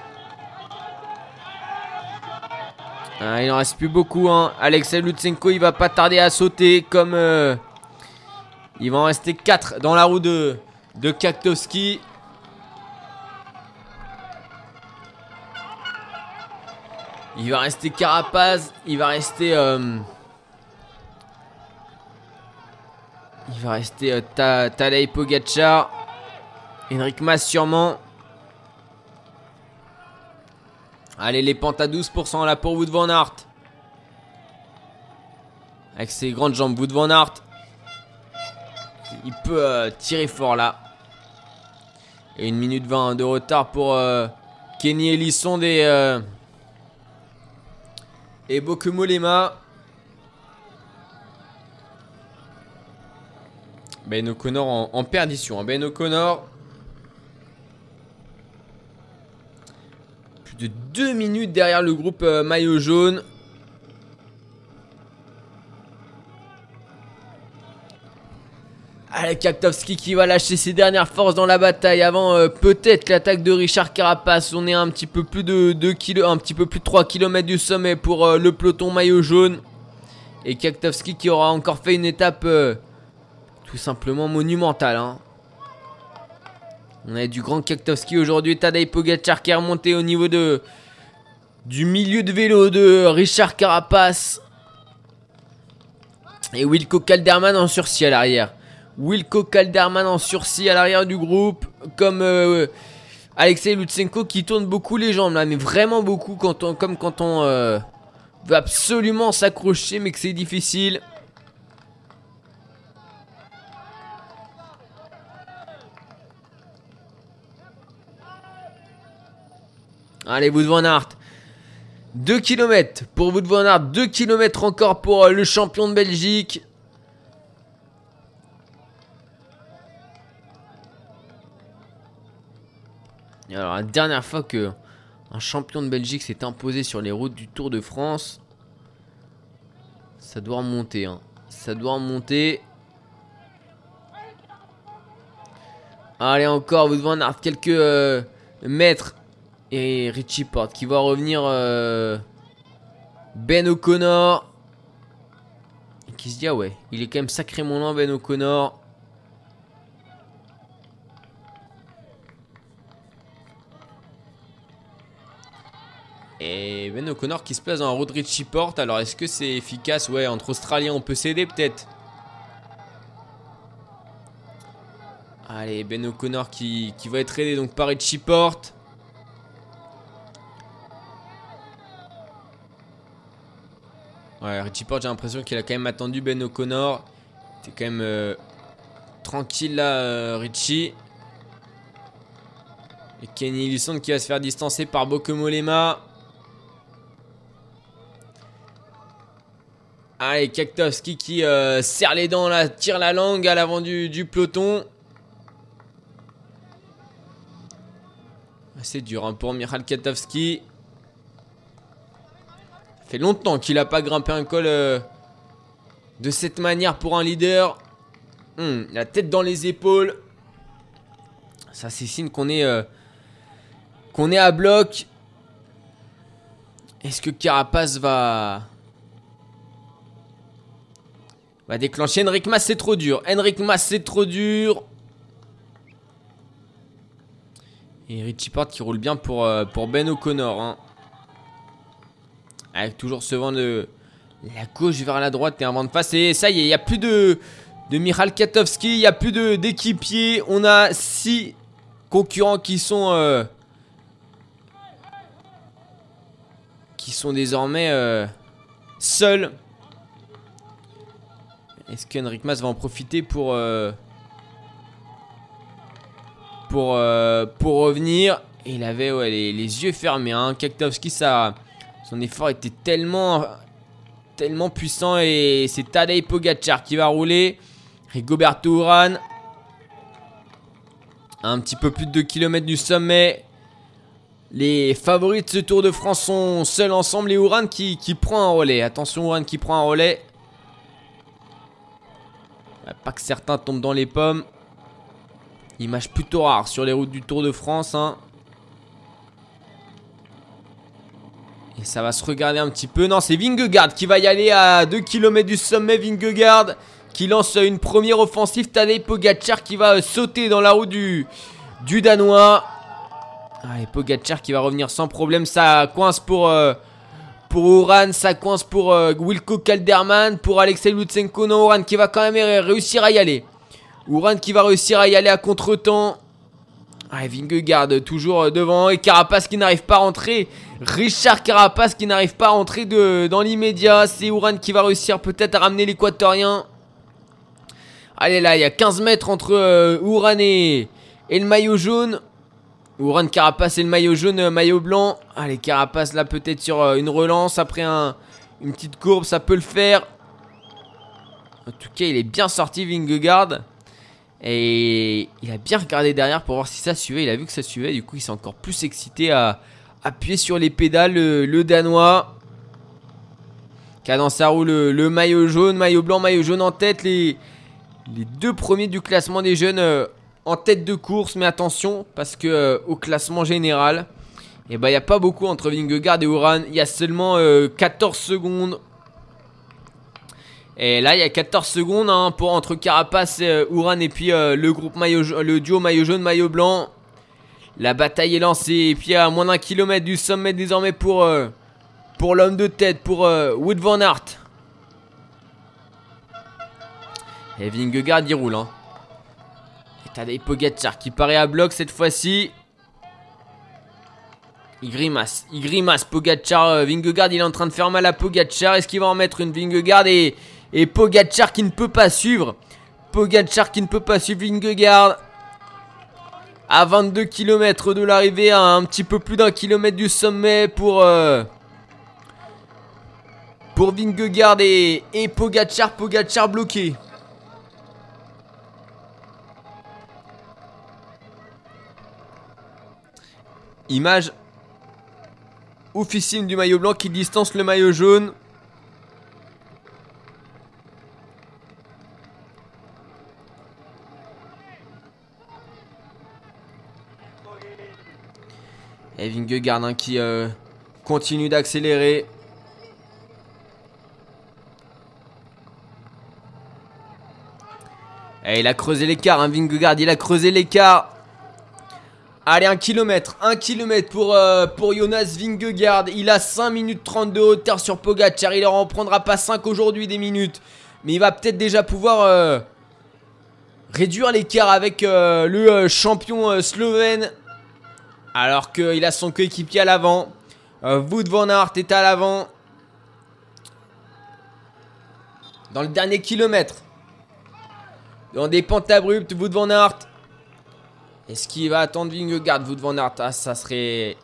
Ah, il en reste plus beaucoup. Hein. Alexei Lutsenko, il va pas tarder à sauter comme... Euh, il va en rester 4 dans la roue de, de Kaktowski. Il va rester Carapaz. Il va rester. Euh, il va rester euh, Pogacar. Henrik Mas sûrement. Allez, les pentes à 12% là pour Wood Van Aert. Avec ses grandes jambes, Wood Van Aert. Il peut euh, tirer fort là. Et une minute 20 de retard pour euh, Kenny Elisson des. Et Bokumolema. Ben O'Connor en, perdition. Hein. Ben O'Connor. Plus de 2 minutes derrière le groupe euh, maillot jaune. Allez, Kaktovski qui va lâcher ses dernières forces dans la bataille avant euh, peut-être l'attaque de Richard Carapace. On est un petit peu plus de 2 kg, un petit plus de 3 km du sommet pour euh, le peloton maillot jaune. Et Kaktovski qui aura encore fait une étape euh, tout simplement monumentale. Hein. On a du grand Kaktovski aujourd'hui. Tadej Pogacar qui est remonté au niveau de du milieu de vélo de Richard Carapace. Et Wilco Calderman en sursis à l'arrière. Wilco Calderman en sursis à l'arrière du groupe. Comme euh, Alexei Lutsenko qui tourne beaucoup les jambes là. Mais vraiment beaucoup. Quand on, comme quand on euh, veut absolument s'accrocher mais que c'est difficile. Allez, vous Van Aert. 2 km pour de Van Aert. 2 km encore pour euh, le champion de Belgique. Alors la dernière fois que un champion de Belgique s'est imposé sur les routes du Tour de France, ça doit remonter. Hein. Ça doit remonter. Allez encore, vous devez en avoir quelques euh, mètres. Et Richie Porte qui va revenir. Euh, ben O'Connor. Qui se dit, ah ouais, il est quand même sacrément lent Ben O'Connor. Et Ben O'Connor qui se place dans un road Richie Porte. Alors est-ce que c'est efficace? Ouais, entre Australiens on peut s'aider peut-être. Allez, Ben O'Connor qui, qui, va être aidé donc par Richie Porte. Ouais, Richie Porte, j'ai l'impression qu'il a quand même attendu Ben O'Connor. C'est quand même euh, tranquille là, euh, Richie. Et Kenny Lisson qui va se faire distancer par Bokemolema. Allez, Kaktovski qui euh, serre les dents, tire la langue à l'avant du, peloton. C'est dur hein, pour Michal Kaktovski. Ça fait longtemps qu'il n'a pas grimpé un col euh, de cette manière pour un leader. Hum, la tête dans les épaules. Ça, c'est signe qu'on est, euh, qu'on est à bloc. Est-ce que Carapace va va déclencher Henrik Mas, c'est trop dur. Henrik Mas, c'est trop dur. Et Richie Porte qui roule bien pour, euh, Ben O'Connor. Hein. Avec toujours ce vent de la gauche vers la droite et un vent de face. Et ça y est, il n'y a plus de, de Michal Katowski. Il n'y a plus d'équipiers. On a six concurrents qui sont... Euh, qui sont désormais euh, seuls. Est-ce qu'Henrik Mas va en profiter pour... Euh, pour, euh, pour revenir? Il avait les, yeux fermés. Hein. Kaktovski, ça, son effort était tellement, tellement puissant. Et c'est Tadej Pogacar qui va rouler. Rigoberto Uran. Un petit peu plus de 2 km du sommet. Les favoris de ce Tour de France sont seuls ensemble. Et Uran qui, qui prend un relais. Attention, Uran qui prend un relais. Pas que certains tombent dans les pommes. Image plutôt rare sur les routes du Tour de France. Hein. Et ça va se regarder un petit peu. Non, c'est Vingegaard qui va y aller à 2 km du sommet. Vingegaard qui lance une première offensive. Tadej Pogacar qui va sauter dans la roue du, du Danois. Allez, Pogacar qui va revenir sans problème. Ça coince pour... Euh, pour Oran, ça coince pour euh, Wilco Calderman. Pour Alexei Lutsenko, non, Oran qui va quand même réussir à y aller. Oran qui va réussir à y aller à contre-temps. Ah, Vingegaard toujours euh, devant. Et Carapace qui n'arrive pas à rentrer. Richard Carapace qui n'arrive pas à rentrer dans l'immédiat. C'est Oran qui va réussir peut-être à ramener l'équatorien. Allez là, il y a 15 mètres entre euh, et, et le maillot jaune. Ouran Carapace et le maillot jaune, euh, maillot blanc. Allez, Carapace là peut-être sur euh, une relance après un, une petite courbe, ça peut le faire. En tout cas, il est bien sorti Vingegaard. Et il a bien regardé derrière pour voir si ça suivait. Il a vu que ça suivait. Du coup, il s'est encore plus excité à appuyer sur les pédales. Le, Danois. Qui a le, maillot jaune, maillot blanc, maillot jaune en tête. Les, Les deux premiers du classement des jeunes euh, en tête de course, mais attention, parce que euh, au classement général, eh ben, il n'y a pas beaucoup entre Vingegaard et Uran. Il y a seulement 14 secondes. Et là, il y a 14 secondes hein, pour, entre Carapace, et, Uran et puis le, groupe maillot, le duo maillot jaune, maillot blanc. La bataille est lancée. Et puis à moins d'un kilomètre du sommet désormais pour, pour l'homme de tête, pour Wood Van Aert. Et Vingegaard il roule hein. Tadej Pogacar qui paraît à bloc cette fois-ci. Il grimace, il grimace Pogacar, euh, Vingegaard il est en train de faire mal à Pogacar. Est-ce qu'il va en mettre une Vingegaard? Et, et Pogacar qui ne peut pas suivre Pogacar qui ne peut pas suivre Vingegaard. À 22 km de l'arrivée, à un petit peu plus d'un kilomètre du sommet pour... Euh, pour Vingegaard et, et Pogacar, Pogacar bloqué. Image oufissime du maillot blanc qui distance le maillot jaune. Et Vingegaard hein, qui euh, continue d'accélérer. Et il a creusé l'écart, hein, Vingegaard, il a creusé l'écart. Allez, un kilomètre. Un kilomètre pour, euh, Jonas Vingegaard. Il a 5 minutes 30 de hauteur sur Pogacar. Il en prendra pas 5 aujourd'hui des minutes. Mais il va peut-être déjà pouvoir euh, réduire l'écart avec euh, le champion slovène. Alors qu'il a son coéquipier à l'avant. Wood van Aert est à l'avant. Dans le dernier kilomètre. Dans des pentes abruptes, Wood van Aert est-ce qu'il va attendre Vingegaard, Wout van Aert Ah, ça serait...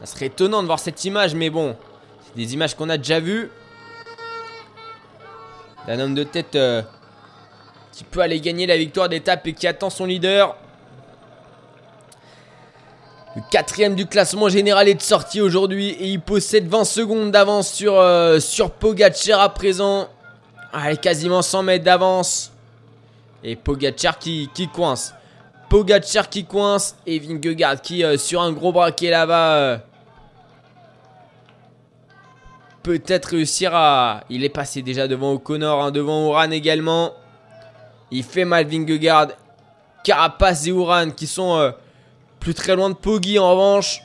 Ça serait étonnant de voir cette image, mais bon. C'est des images qu'on a déjà vues. D'un homme de tête euh, qui peut aller gagner la victoire d'étape et qui attend son leader. Le quatrième du classement général est de sortie aujourd'hui et il possède 20 secondes d'avance sur, euh, sur à présent. Allez, quasiment 100 mètres d'avance. Et Pogacar qui, coince. Pogacar qui coince. Et Vingegaard qui, euh, sur un gros braquet là-bas, euh, peut-être réussir à... Il est passé déjà devant O'Connor, hein, devant Oran également. Il fait mal Vingegaard. Carapace et Oran qui sont euh, plus très loin de Poggi en revanche.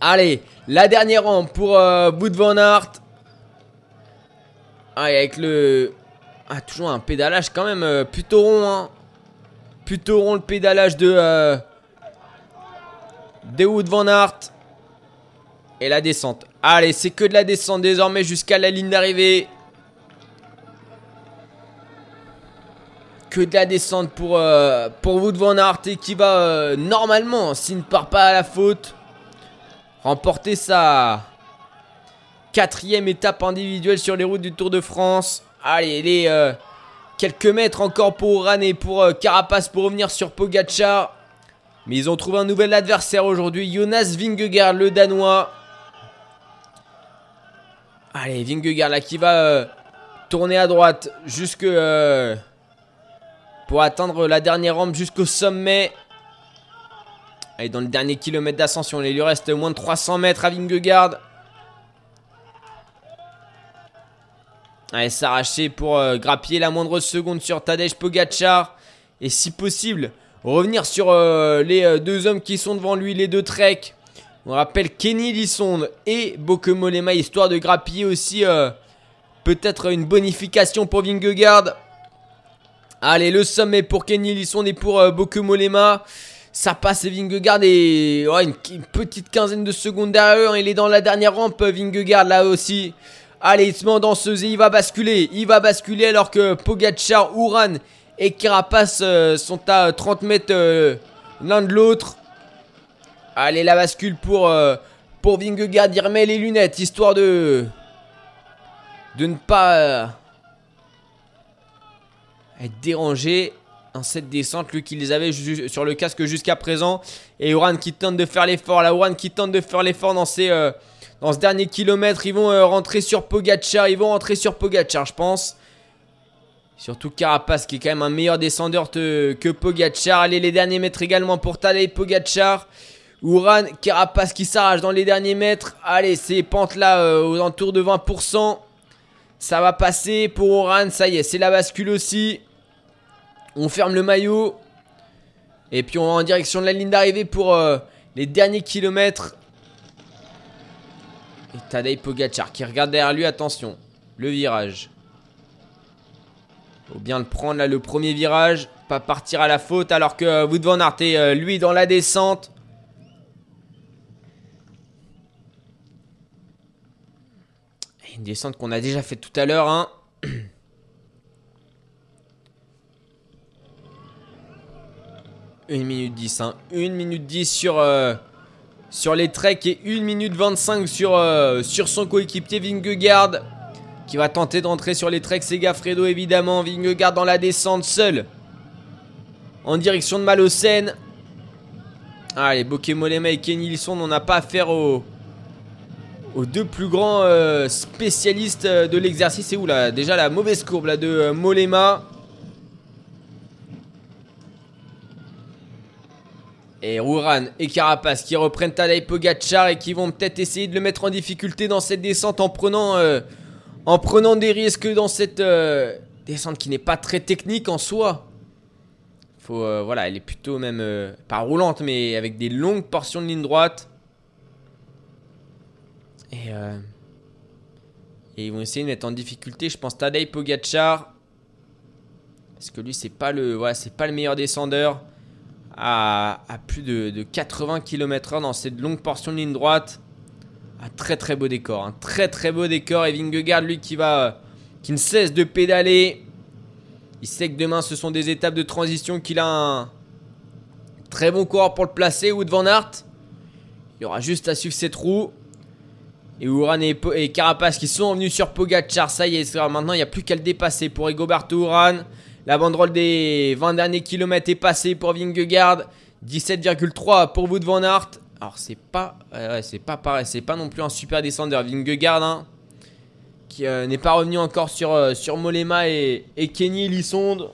Allez, la dernière rampe pour Van Aert. Allez, avec le, ah, toujours un pédalage quand même euh, plutôt rond. Hein. Plutôt rond le pédalage de, euh, de Wood Van Aert. Et la descente. Allez, c'est que de la descente désormais jusqu'à la ligne d'arrivée. Que de la descente pour, euh, pour Wood Van Aert et qui va euh, normalement, s'il ne part pas à la faute, remporter sa quatrième étape individuelle sur les routes du Tour de France. Allez, les euh, quelques mètres encore pour Oran et pour euh, Carapace pour revenir sur Pogacar. Mais ils ont trouvé un nouvel adversaire aujourd'hui, Jonas Vingegaard, le Danois. Allez, Vingegaard là qui va euh, tourner à droite jusque pour atteindre la dernière rampe jusqu'au sommet. Allez, dans le dernier kilomètre d'ascension, il lui reste moins de 300 mètres à Vingegaard. Allez, s'arracher pour euh, grappiller la moindre seconde sur Tadej Pogacar. Et si possible, revenir sur euh, les euh, deux hommes qui sont devant lui, les deux treks. On rappelle Kenny Lissonde et Bokemolema, histoire de grappiller aussi peut-être une bonification pour Vingegaard. Allez, le sommet pour Kenny Lissonde et pour Bokemolema. Ça passe et Vingegaard est une, petite quinzaine de secondes derrière. Il est dans la dernière rampe, Vingegaard là aussi. Allez, il se met danseuse et il va basculer. Il va basculer alors que Pogacar, Uran et Carapace euh, sont à 30 mètres euh, l'un de l'autre. Allez, la bascule pour, euh, pour Vingegaard. Il remet les lunettes histoire de, de ne pas être dérangé dans cette descente. Lui qui les avait sur le casque jusqu'à présent. Et Uran qui tente de faire l'effort. La Uran qui tente de faire l'effort dans ces dans ce dernier kilomètre. Ils vont euh, rentrer sur Pogacar. Ils vont rentrer sur Pogacar, je pense. Surtout Carapace qui est quand même un meilleur descendeur que Pogacar. Allez, les derniers mètres également pour Tadej Pogacar. Ouran, Carapace qui s'arrache dans les derniers mètres. Allez, ces pentes là euh, aux alentours de 20%. Ça va passer pour Ouran. Ça y est, c'est la bascule aussi. On ferme le maillot. Et puis on va en direction de la ligne d'arrivée pour euh, les derniers kilomètres. Et Tadej Pogacar qui regarde derrière lui. Attention, le virage. Faut bien le prendre là, le premier virage. Pas partir à la faute alors que vous devant Aert est lui dans la descente. Une descente qu'on a déjà fait tout à l'heure. Hein. [coughs] 1 minute 10. Hein. 1 minute 10 sur, euh, sur les treks et 1 minute 25 sur, euh, sur son coéquipier Vingegaard. Qui va tenter d'entrer sur les treks. C'est Gaffredo évidemment. Vingegaard dans la descente seul. En direction de Malocène. Allez, Bokemolema et Kenny Lisson, on n'a pas affaire aux, deux plus grands euh, spécialistes de l'exercice. C'est où là Déjà la mauvaise courbe là de Molema. Et Rouran et Carapace qui reprennent Tadej Pogacar et qui vont peut-être essayer de le mettre en difficulté dans cette descente en prenant, euh, en prenant des risques dans cette euh, descente qui n'est pas très technique en soi. Faut, euh, voilà, elle est plutôt même pas roulante mais avec des longues portions de ligne droite. Et, et ils vont essayer de mettre en difficulté, je pense, Tadej Pogacar. Parce que lui, c'est pas voilà, c'est pas le meilleur descendeur à, plus de, 80 km/h dans cette longue portion de ligne droite. Un très très beau décor, un très très beau décor. Et Vingegaard, lui, qui va, qui ne cesse de pédaler. Il sait que demain, ce sont des étapes de transition qu'il a un très bon coureur pour le placer. Wood Van Aert, il aura juste à suivre cette roue. Et Ouran et, Carapace qui sont venus sur Pogacar. Ça y est, maintenant il n'y a plus qu'à le dépasser pour Egoberto Ouran. La banderole des 20 derniers kilomètres est passée pour Vingegaard. 17,3 pour Wout van Aert. Alors c'est pas, c'est pas pareil, c'est pas non plus un super descendeur Vingegaard, hein, qui euh, n'est pas revenu encore sur, euh, Molema et, et Kenny Lissonde.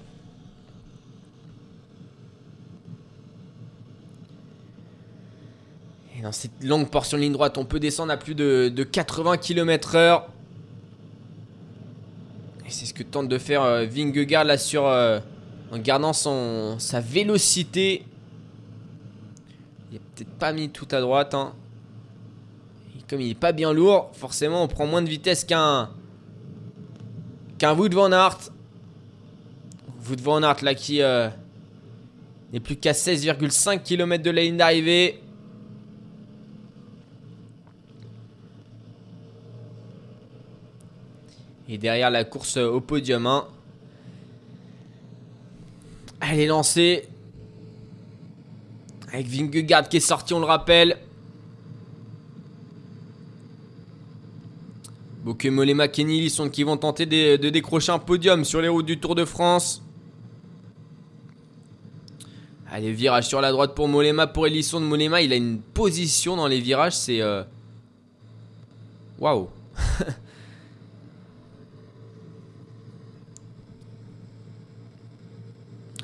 Et dans cette longue portion de ligne droite, on peut descendre à plus de, de 80 km/h c'est ce que tente de faire euh, Vingegaard là sur euh, en gardant sa vélocité. Il a peut-être pas mis tout à droite. Hein. comme il est pas bien lourd, forcément on prend moins de vitesse qu'un qu'un Wood van Aert. Wood van Aert là qui euh, n'est plus qu'à 16,5 km de la ligne d'arrivée. Et derrière la course au podium. Hein. Elle est lancée. Avec Vingegaard qui est sorti, on le rappelle. Bokemolema, Kenny sont qui vont tenter de, décrocher un podium sur les routes du Tour de France. Allez, virage sur la droite pour Molema, pour Elisson de Molema. Il a une position dans les virages, c'est... Euh, waouh [laughs]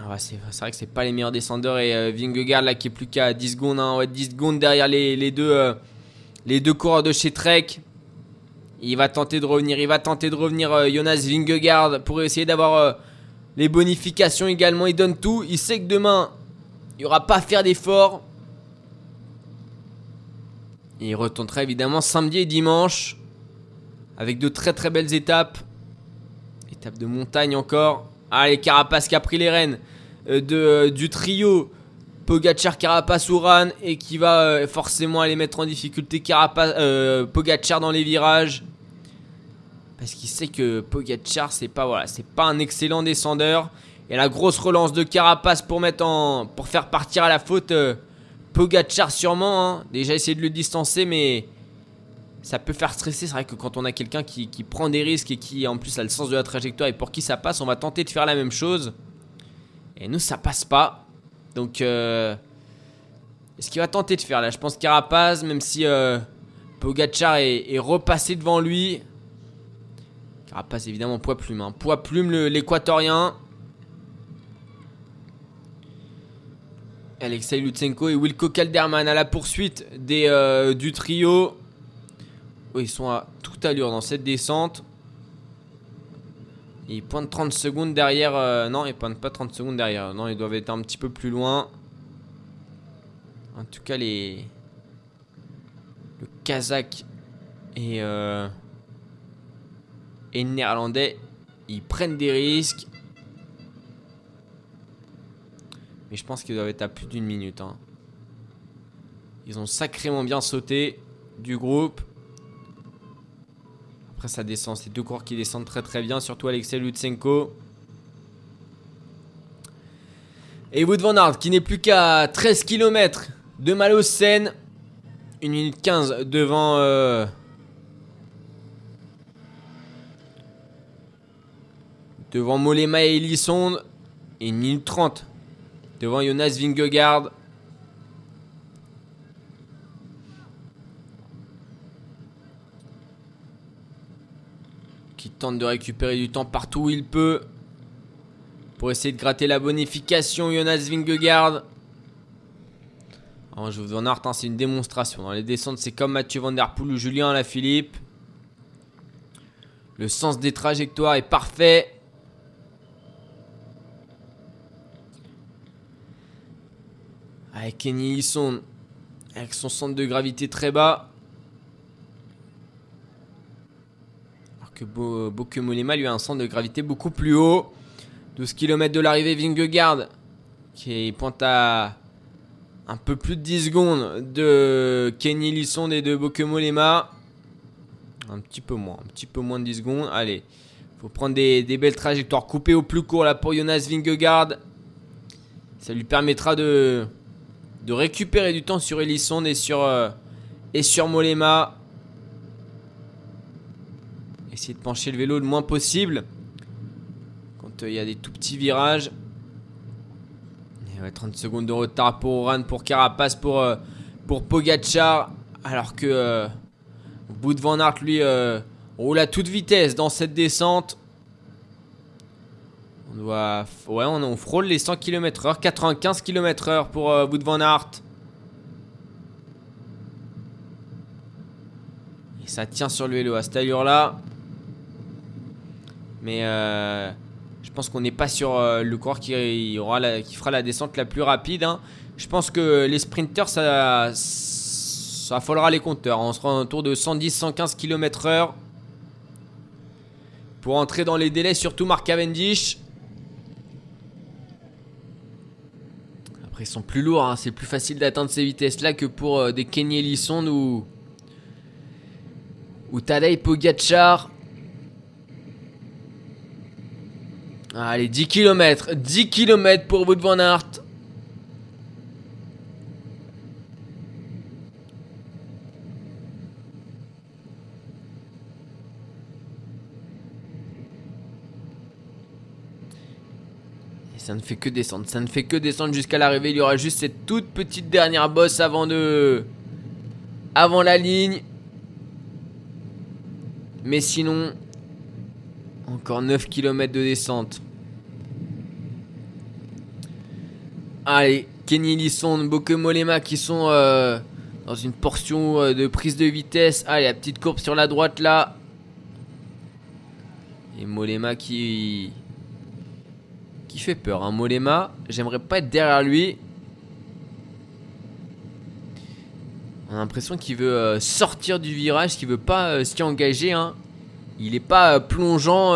Ah c'est vrai que c'est pas les meilleurs descendeurs et euh, Vingegaard là qui est plus qu'à 10 secondes, hein, 10 secondes derrière les, deux, euh, les deux coureurs de chez Trek. Il va tenter de revenir, il va tenter de revenir euh, Jonas Vingegaard pour essayer d'avoir les bonifications également. Il donne tout, il sait que demain il n'y aura pas à faire d'efforts. Il retournera évidemment samedi et dimanche avec de très très belles étapes. Étape de montagne encore. Allez, Carapace qui a pris les rênes. Euh, de, euh, du trio Pogachar, Carapace, Ouran et qui va euh, forcément aller mettre en difficulté Carapace, Pogachar dans les virages. Parce qu'il sait que Pogachar c'est pas pas un excellent descendeur. Et la grosse relance de Carapace pour faire partir à la faute Pogachar sûrement hein. déjà essayer de le distancer mais ça peut faire stresser. C'est vrai que quand on a quelqu'un qui prend des risques et qui en plus a le sens de la trajectoire et pour qui ça passe on va tenter de faire la même chose et nous, ça passe pas. Donc, euh, ce qu'il va tenter de faire là Je pense Carapaz, même si euh, Pogacar est, repassé devant lui. Carapace évidemment poids plume. Hein. Poids plume l'équatorien. Alexei Lutsenko et Wilco Kalderman à la poursuite des, euh, du trio. Ils sont à toute allure dans cette descente. Ils pointent 30 secondes derrière. Euh, non, ils pointent pas 30 secondes derrière. Non, ils doivent être un petit peu plus loin. En tout cas, les. Le Kazakh et. Euh, et Néerlandais, ils prennent des risques. Mais je pense qu'ils doivent être à plus d'une minute. Hein. Ils ont sacrément bien sauté du groupe. Après, ça descend. C'est deux coureurs qui descendent très très bien. Surtout Alexei Lutsenko. Et Wood Van Aert qui n'est plus qu'à 13 km de Malocène. 1 minute 15 devant. Euh, devant Molema et Elisonde. Et 1 minute 30 devant Jonas Vingegaard. Tente de récupérer du temps partout où il peut. Pour essayer de gratter la bonification, Jonas Vingegaard. Je vous en hein, c'est une démonstration. Dans les descentes, c'est comme Mathieu Van Der Poel ou Julien Alaphilippe. Le sens des trajectoires est parfait. Avec Kenny Lisson, avec son centre de gravité très bas. Que Bo Molema lui a un centre de gravité beaucoup plus haut. 12 km de l'arrivée Vingegaard qui pointe à un peu plus de 10 secondes de Kenny Lisson et de Bokemolema. Un petit peu moins, un petit peu moins de 10 secondes. Allez, faut prendre des, belles trajectoires coupées au plus court là pour Jonas Vingegaard. Ça lui permettra de, de récupérer du temps sur Elisson et sur, euh, et sur Molema. Essayer de pencher le vélo le moins possible. Quand euh, il y a des tout petits virages. 30 secondes de retard pour Oran, pour Carapace, pour, euh, pour Pogachar. Alors que Bout Van lui, roule à toute vitesse dans cette descente. On doit. Ouais, on, frôle les 100 km/h. 95 km/h pour euh, Wood Van Aert. Et ça tient sur le vélo à cette allure-là. Mais euh, je pense qu'on n'est pas sur euh, le coureur qui, fera la descente la plus rapide. Hein. Je pense que les sprinters, ça, affolera les compteurs. On sera autour de 110-115 km/h. Pour entrer dans les délais, surtout Mark Cavendish. Après, ils sont plus lourds, hein. c'est plus facile d'atteindre ces vitesses-là que pour euh, des Kenny Ellison ou. ou Tadej Pogacar. Allez, 10 km. 10 km pour Wout van Aert. ça ne fait que descendre. Ça ne fait que descendre jusqu'à l'arrivée. Il y aura juste cette toute petite dernière bosse avant de. Avant la ligne. Mais sinon. Encore 9 km de descente. Allez, Kenny Lisson, Bokemolema qui sont euh, dans une portion euh, de prise de vitesse. Allez, la petite courbe sur la droite là. Et Molema qui fait peur. hein. Molema, j'aimerais pas être derrière lui. On a l'impression qu'il veut euh, sortir du virage, qu'il veut pas s'y engager. Hein. Il est pas plongeant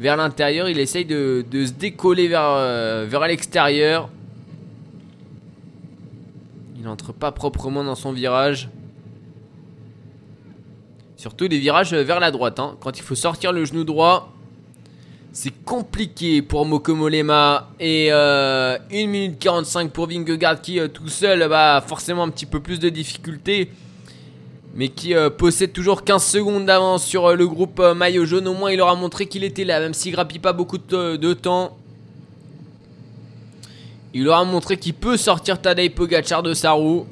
vers l'intérieur, il essaye de, se décoller vers, vers l'extérieur. Il entre pas proprement dans son virage. Surtout des virages vers la droite. Hein. Quand il faut sortir le genou droit, c'est compliqué pour Mokomolema et 1 euh, minute 45 pour Vingegaard qui euh, tout seul a forcément un petit peu plus de difficultés mais qui euh, possède toujours 15 secondes d'avance sur le groupe maillot jaune. Au moins il aura montré qu'il était là même s'il grappille pas beaucoup de, temps. Il aura montré qu'il peut sortir Tadej Pogacar de sa roue.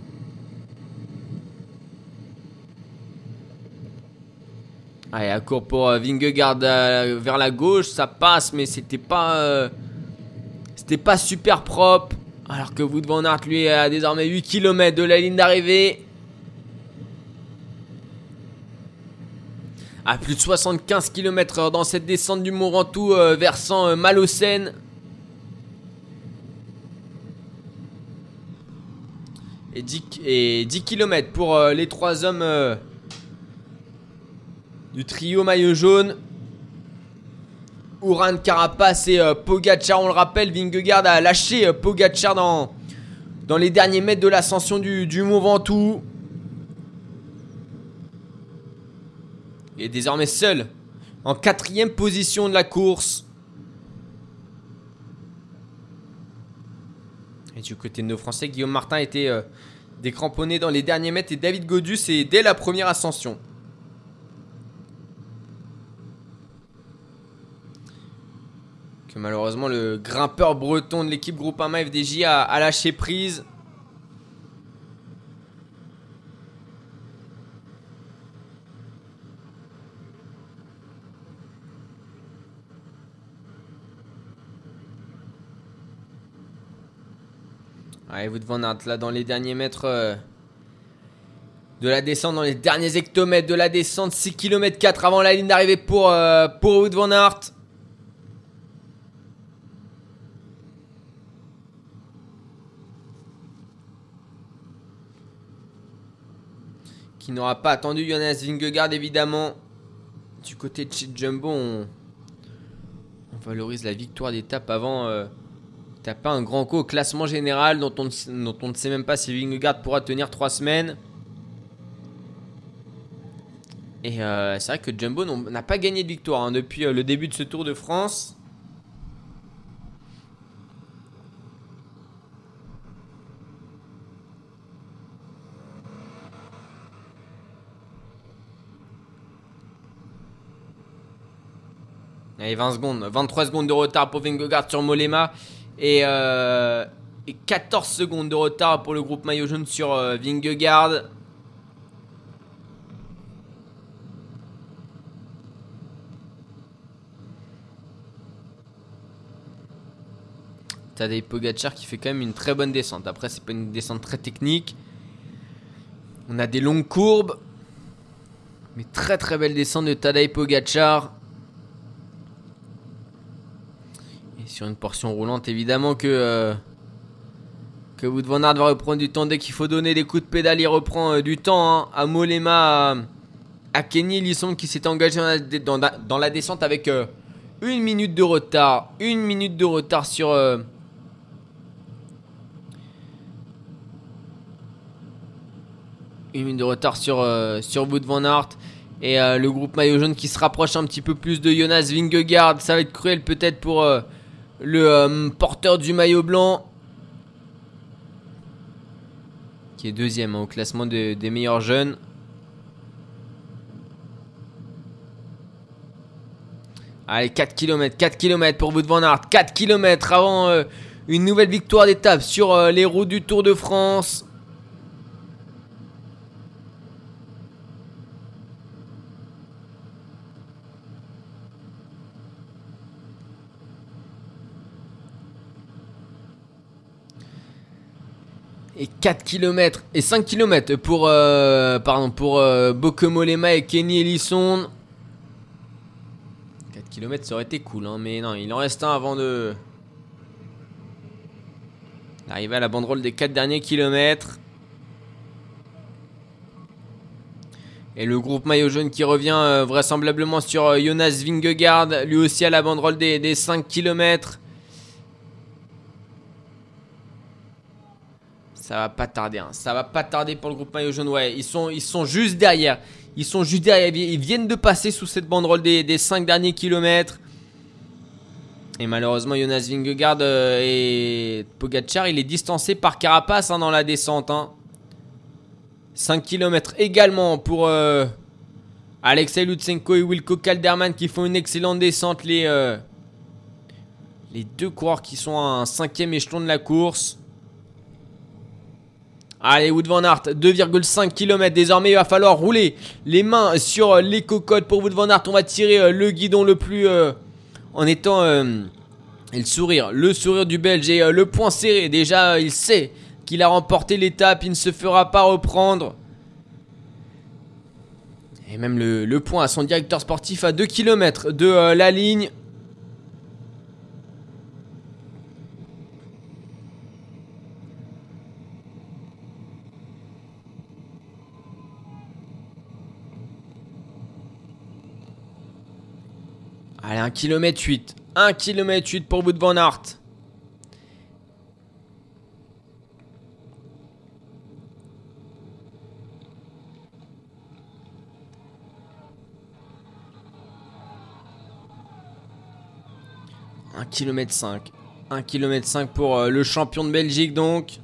Allez, à court pour euh, Vingegaard euh, vers la gauche, ça passe, mais c'était pas, euh, c'était pas super propre. Alors que Wood van Aert, lui, a désormais 8 km de la ligne d'arrivée. À plus de 75 km dans cette descente du Mont Ventoux, versant Malocène. Et 10, et 10 km pour les trois hommes du trio maillot jaune. Ouran, Carapace et euh, Pogacar, on le rappelle, Vingegaard a lâché euh, Pogacar dans, dans les derniers mètres de l'ascension du, du Mont Ventoux. Il est désormais seul en quatrième position de la course. Et du côté de nos Français, Guillaume Martin était euh, décramponné dans les derniers mètres et David Godus est dès la première ascension. malheureusement le grimpeur breton de l'équipe Groupama FDJ a lâché prise. Allez, vous devant là dans les derniers mètres euh, de la descente, dans les derniers hectomètres de la descente, 6 km 4 avant la ligne d'arrivée pour, euh, pour Wood van Aert. qui n'aura pas attendu Jonas Vingegaard évidemment. Du côté de chez Jumbo, on, valorise la victoire d'étape avant euh, taper un grand coup au classement général dont on, ne sait même pas si Vingegaard pourra tenir 3 semaines. Et euh, c'est vrai que Jumbo n'a pas gagné de victoire hein, depuis euh, le début de ce Tour de France. Allez, 20 secondes. 23 secondes de retard pour Vingegaard sur Molema. Et, 14 euh, secondes de retard pour le groupe maillot jaune sur euh, Vingegaard. Tadej Pogacar qui fait quand même une très bonne descente. Après, c'est pas une descente très technique. On a des longues courbes. Mais très très belle descente de Tadej Pogacar. Sur une portion roulante, évidemment que, euh, que Wood Van Aert va reprendre du temps dès qu'il faut donner des coups de pédale. Il reprend euh, du temps hein, à Molema, à, Kenny Lisson qui s'est engagé dans la, descente avec euh, une minute de retard. Une minute de retard sur. une minute de retard sur, sur Wood Van Aert. Et le groupe maillot jaune qui se rapproche un petit peu plus de Jonas Vingegaard. Ça va être cruel peut-être pour, le euh, porteur du maillot blanc, qui est deuxième hein, au classement des meilleurs jeunes. Allez, 4 km, 4 km pour Wout van Aert, 4 km avant euh, une nouvelle victoire d'étape sur euh, les routes du Tour de France. Et 4 km et 5 km pour euh, pardon pour euh, et Kenny Ellison. 4 km ça aurait été cool hein, mais non, il en reste un avant de d'arriver à la banderole des 4 derniers kilomètres. Et le groupe maillot jaune qui revient euh, vraisemblablement sur euh, Jonas Vingegaard, lui aussi à la banderole des, des 5 km. Ça va pas tarder, hein. ça va pas tarder pour le groupe maillot jaune. Ouais, ils sont, ils sont juste derrière. Ils sont juste derrière. Ils viennent de passer sous cette banderole des, des 5 derniers kilomètres. Et malheureusement, Jonas Vingegaard euh, et Pogacar, il est distancé par Carapace hein, dans la descente. 5 hein. km également pour euh, Alexei Lutsenko et Wilco Kalderman qui font une excellente descente. Les, euh, les deux coureurs qui sont à un cinquième échelon de la course. Allez, Wood Van Aert, 2,5 km. Désormais, il va falloir rouler les mains sur les cocottes pour Wood Van Aert. On va tirer euh, le guidon le plus euh, en étant euh, et le sourire, le sourire du Belge et le point serré. Déjà, il sait qu'il a remporté l'étape. Il ne se fera pas reprendre. Et même le, le point à son directeur sportif à 2 km de la ligne. Allez, 1 km 8. 1 km 8 pour Wood Van Aert. Un km 5. 1 km 5 pour euh, le champion de Belgique donc.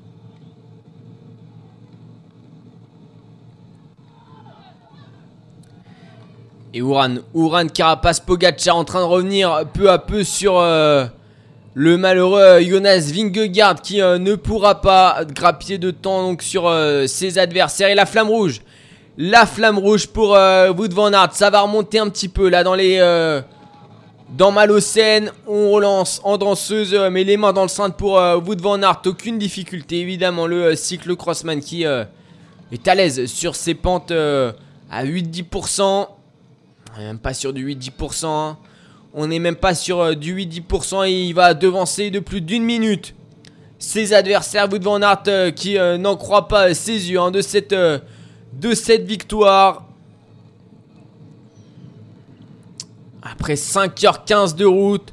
Et Ouran, Ouran Carapace Pogacar en train de revenir peu à peu sur euh, le malheureux Jonas Vingegaard qui euh, ne pourra pas grappiller de temps sur euh, ses adversaires. Et la flamme rouge, la flamme rouge pour Wood Van Aert, ça va remonter un petit peu là dans les... dans Malocène, on relance en danseuse, mais les mains dans le centre pour Wood Van Aert, aucune difficulté évidemment. Le cycle crossman qui est à l'aise sur ses pentes à 8-10%. On n'est même pas sur du 8-10%. Hein. On n'est même pas sur euh, du 8-10% et il va devancer de plus d'une minute ses adversaires. Wood Van Aert euh, qui euh, n'en croit pas ses yeux hein, de, cette, de cette victoire. Après 5h15 de route,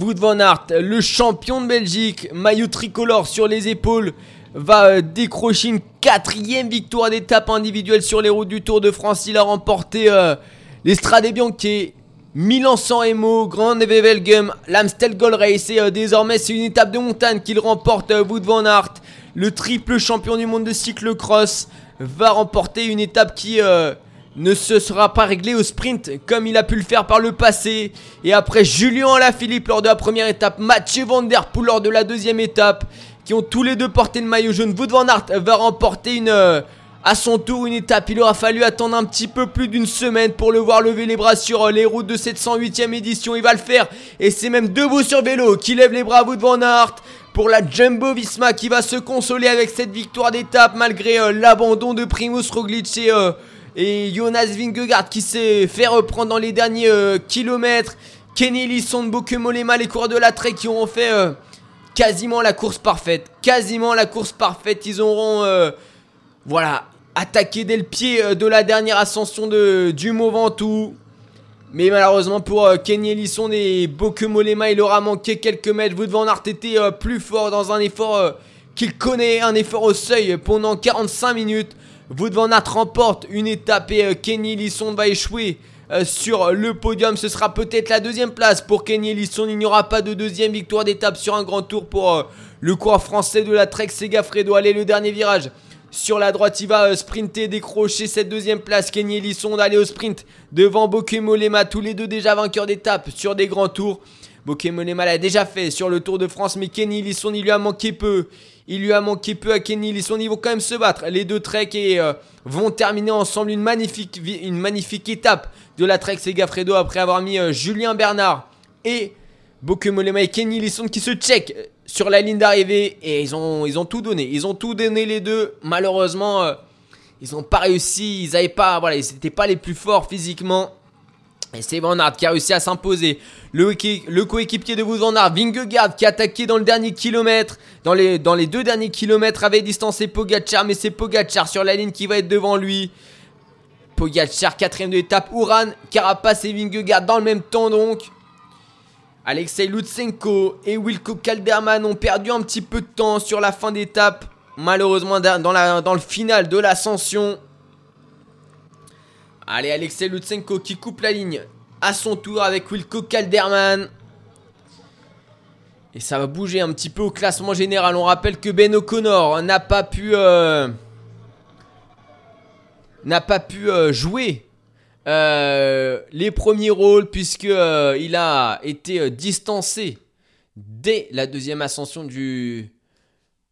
Wood Van Aert, le champion de Belgique, maillot tricolore sur les épaules, va décrocher une quatrième victoire d'étape individuelle sur les routes du Tour de France. Il a remporté L'Estrade Bianche, Milan San Emo, Grand Nevevelgem, l'Amstel Gold Race et euh, désormais c'est une étape de montagne qu'il remporte euh, Wood Van Aert, le triple champion du monde de cyclocross va remporter une étape qui euh, ne se sera pas réglée au sprint comme il a pu le faire par le passé. Et après Julien Alaphilippe lors de la première étape, Mathieu Van Der Poel lors de la deuxième étape qui ont tous les deux porté le maillot jaune, Wood Van Aert va remporter une à son tour une étape. Il aura fallu attendre un petit peu plus d'une semaine pour le voir lever les bras sur euh, les routes de cette 108e édition. Il va le faire et c'est même debout sur vélo qui lève les bras à bout de Van pour la Jumbo Visma qui va se consoler avec cette victoire d'étape malgré euh, l'abandon de Primoz Roglic et, euh, et, Jonas Vingegaard qui s'est fait reprendre dans les derniers kilomètres. Kenny Lisson, Bokemolema, les coureurs de la Trek qui auront fait quasiment la course parfaite. Quasiment la course parfaite. Ils auront... voilà, attaqué dès le pied euh, de la dernière ascension de, du Mont Ventoux. Mais malheureusement pour euh, Kenny Ellison et Bokemolema, il aura manqué quelques mètres. Aert était euh, plus fort dans un effort qu'il connaît, un effort au seuil pendant 45 minutes. Aert remporte une étape et Kenny Ellison va échouer sur le podium. Ce sera peut-être la deuxième place pour Kenny Ellison. Il n'y aura pas de deuxième victoire d'étape sur un grand tour pour le coureur français de la Trek Segafredo. Allez, le dernier virage sur la droite, il va euh, sprinter, décrocher cette deuxième place. Kenny Elisson d'aller au sprint devant Bokemolema, tous les deux déjà vainqueurs d'étape sur des grands tours. Bokemolema l'a déjà fait sur le Tour de France, mais Kenny Elisson, il lui a manqué peu. Il lui a manqué peu à Kenny Elisson. Ils vont quand même se battre. Les deux treks et euh, vont terminer ensemble une magnifique, étape de la Trek Segafredo après avoir mis euh, Julien Bernard et Bokemolema et Kenny Elisson qui se check sur la ligne d'arrivée et ils ont, tout donné. Ils ont tout donné les deux. Malheureusement, euh, ils n'ont pas réussi. Ils avaient pas, voilà, ils n'étaient pas les plus forts physiquement. Et c'est Van Aert qui a réussi à s'imposer. Le, coéquipier de vous Van Aert, Vingegaard, qui a attaqué dans le dernier kilomètre. Dans les, deux derniers kilomètres, avait distancé Pogacar. Mais c'est Pogacar sur la ligne qui va être devant lui. Pogacar, quatrième de l'étape. Uran, Carapace et Vingegaard dans le même temps donc. Alexei Lutsenko et Wilco Kalderman ont perdu un petit peu de temps sur la fin d'étape. Malheureusement, dans, le final de l'ascension. Allez, Alexei Lutsenko qui coupe la ligne à son tour avec Wilco Kalderman. Et ça va bouger un petit peu au classement général. On rappelle que Ben O'Connor n'a pas pu... Euh, n'a pas pu euh, jouer euh, les premiers rôles puisque euh, il a été euh, distancé dès la deuxième ascension du,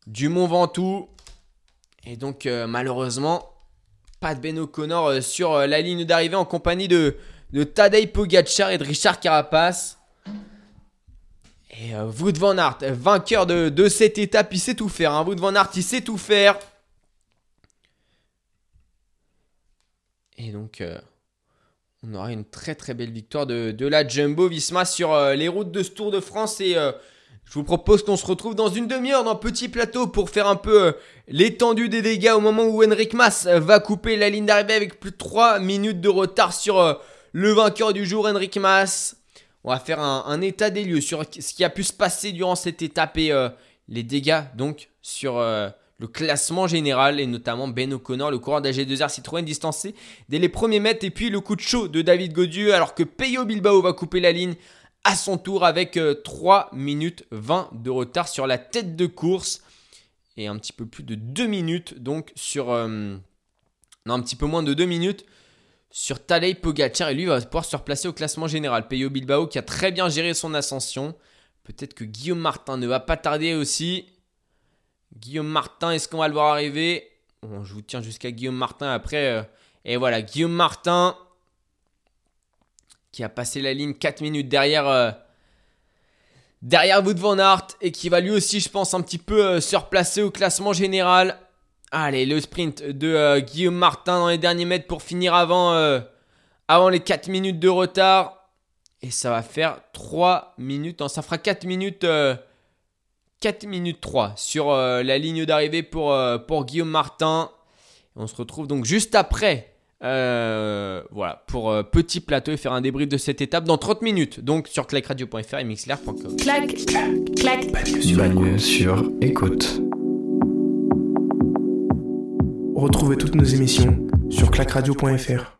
du Mont Ventoux. Et donc, malheureusement, pas de Ben O'Connor sur la ligne d'arrivée en compagnie de, de Tadej Pogacar et de Richard Carapace. Et Wood Van Aert, vainqueur de, cette étape, il sait tout faire. Hein. Wood Van Aert, il sait tout faire. Et donc, on aura une très très belle victoire de, la Jumbo Visma sur euh, les routes de ce Tour de France. Et euh, je vous propose qu'on se retrouve dans une demi-heure dans Petit Plateau pour faire un peu euh, l'étendue des dégâts au moment où Henrik Mas va couper la ligne d'arrivée avec plus de 3 minutes de retard sur le vainqueur du jour, Henrik Mas. On va faire un, état des lieux sur ce qui a pu se passer durant cette étape et les dégâts donc sur le classement général et notamment Ben O'Connor, le coureur d'AG2R Citroën distancé dès les premiers mètres et puis le coup de chaud de David Godieu alors que Peyo Bilbao va couper la ligne à son tour avec 3 euh, minutes 20 de retard sur la tête de course et un petit peu plus de 2 minutes donc sur euh, non un petit peu moins de 2 minutes sur Tadej Pogacar et lui va pouvoir se replacer au classement général. Peyo Bilbao qui a très bien géré son ascension. Peut-être que Guillaume Martin ne va pas tarder aussi. Guillaume Martin, est-ce qu'on va le voir arriver? Je vous tiens jusqu'à Guillaume Martin après. Euh, et voilà, Guillaume Martin qui a passé la ligne 4 minutes derrière, euh, derrière Wood Van Aert et qui va lui aussi, je pense, un petit peu euh, se replacer au classement général. Allez, le sprint de Guillaume Martin dans les derniers mètres pour finir avant, avant les 4 minutes de retard. Et ça va faire 3 minutes. Non, ça fera 4 minutes. 4 minutes 3 sur euh, la ligne d'arrivée pour, euh, pour Guillaume Martin. On se retrouve donc juste après euh, voilà, pour petit plateau et faire un débrief de cette étape dans 30 minutes. Donc sur clacradio.fr et mixler.com. Clac, clac, Bagne sur, écoute. Retrouvez toutes nos émissions sur clacradio.fr.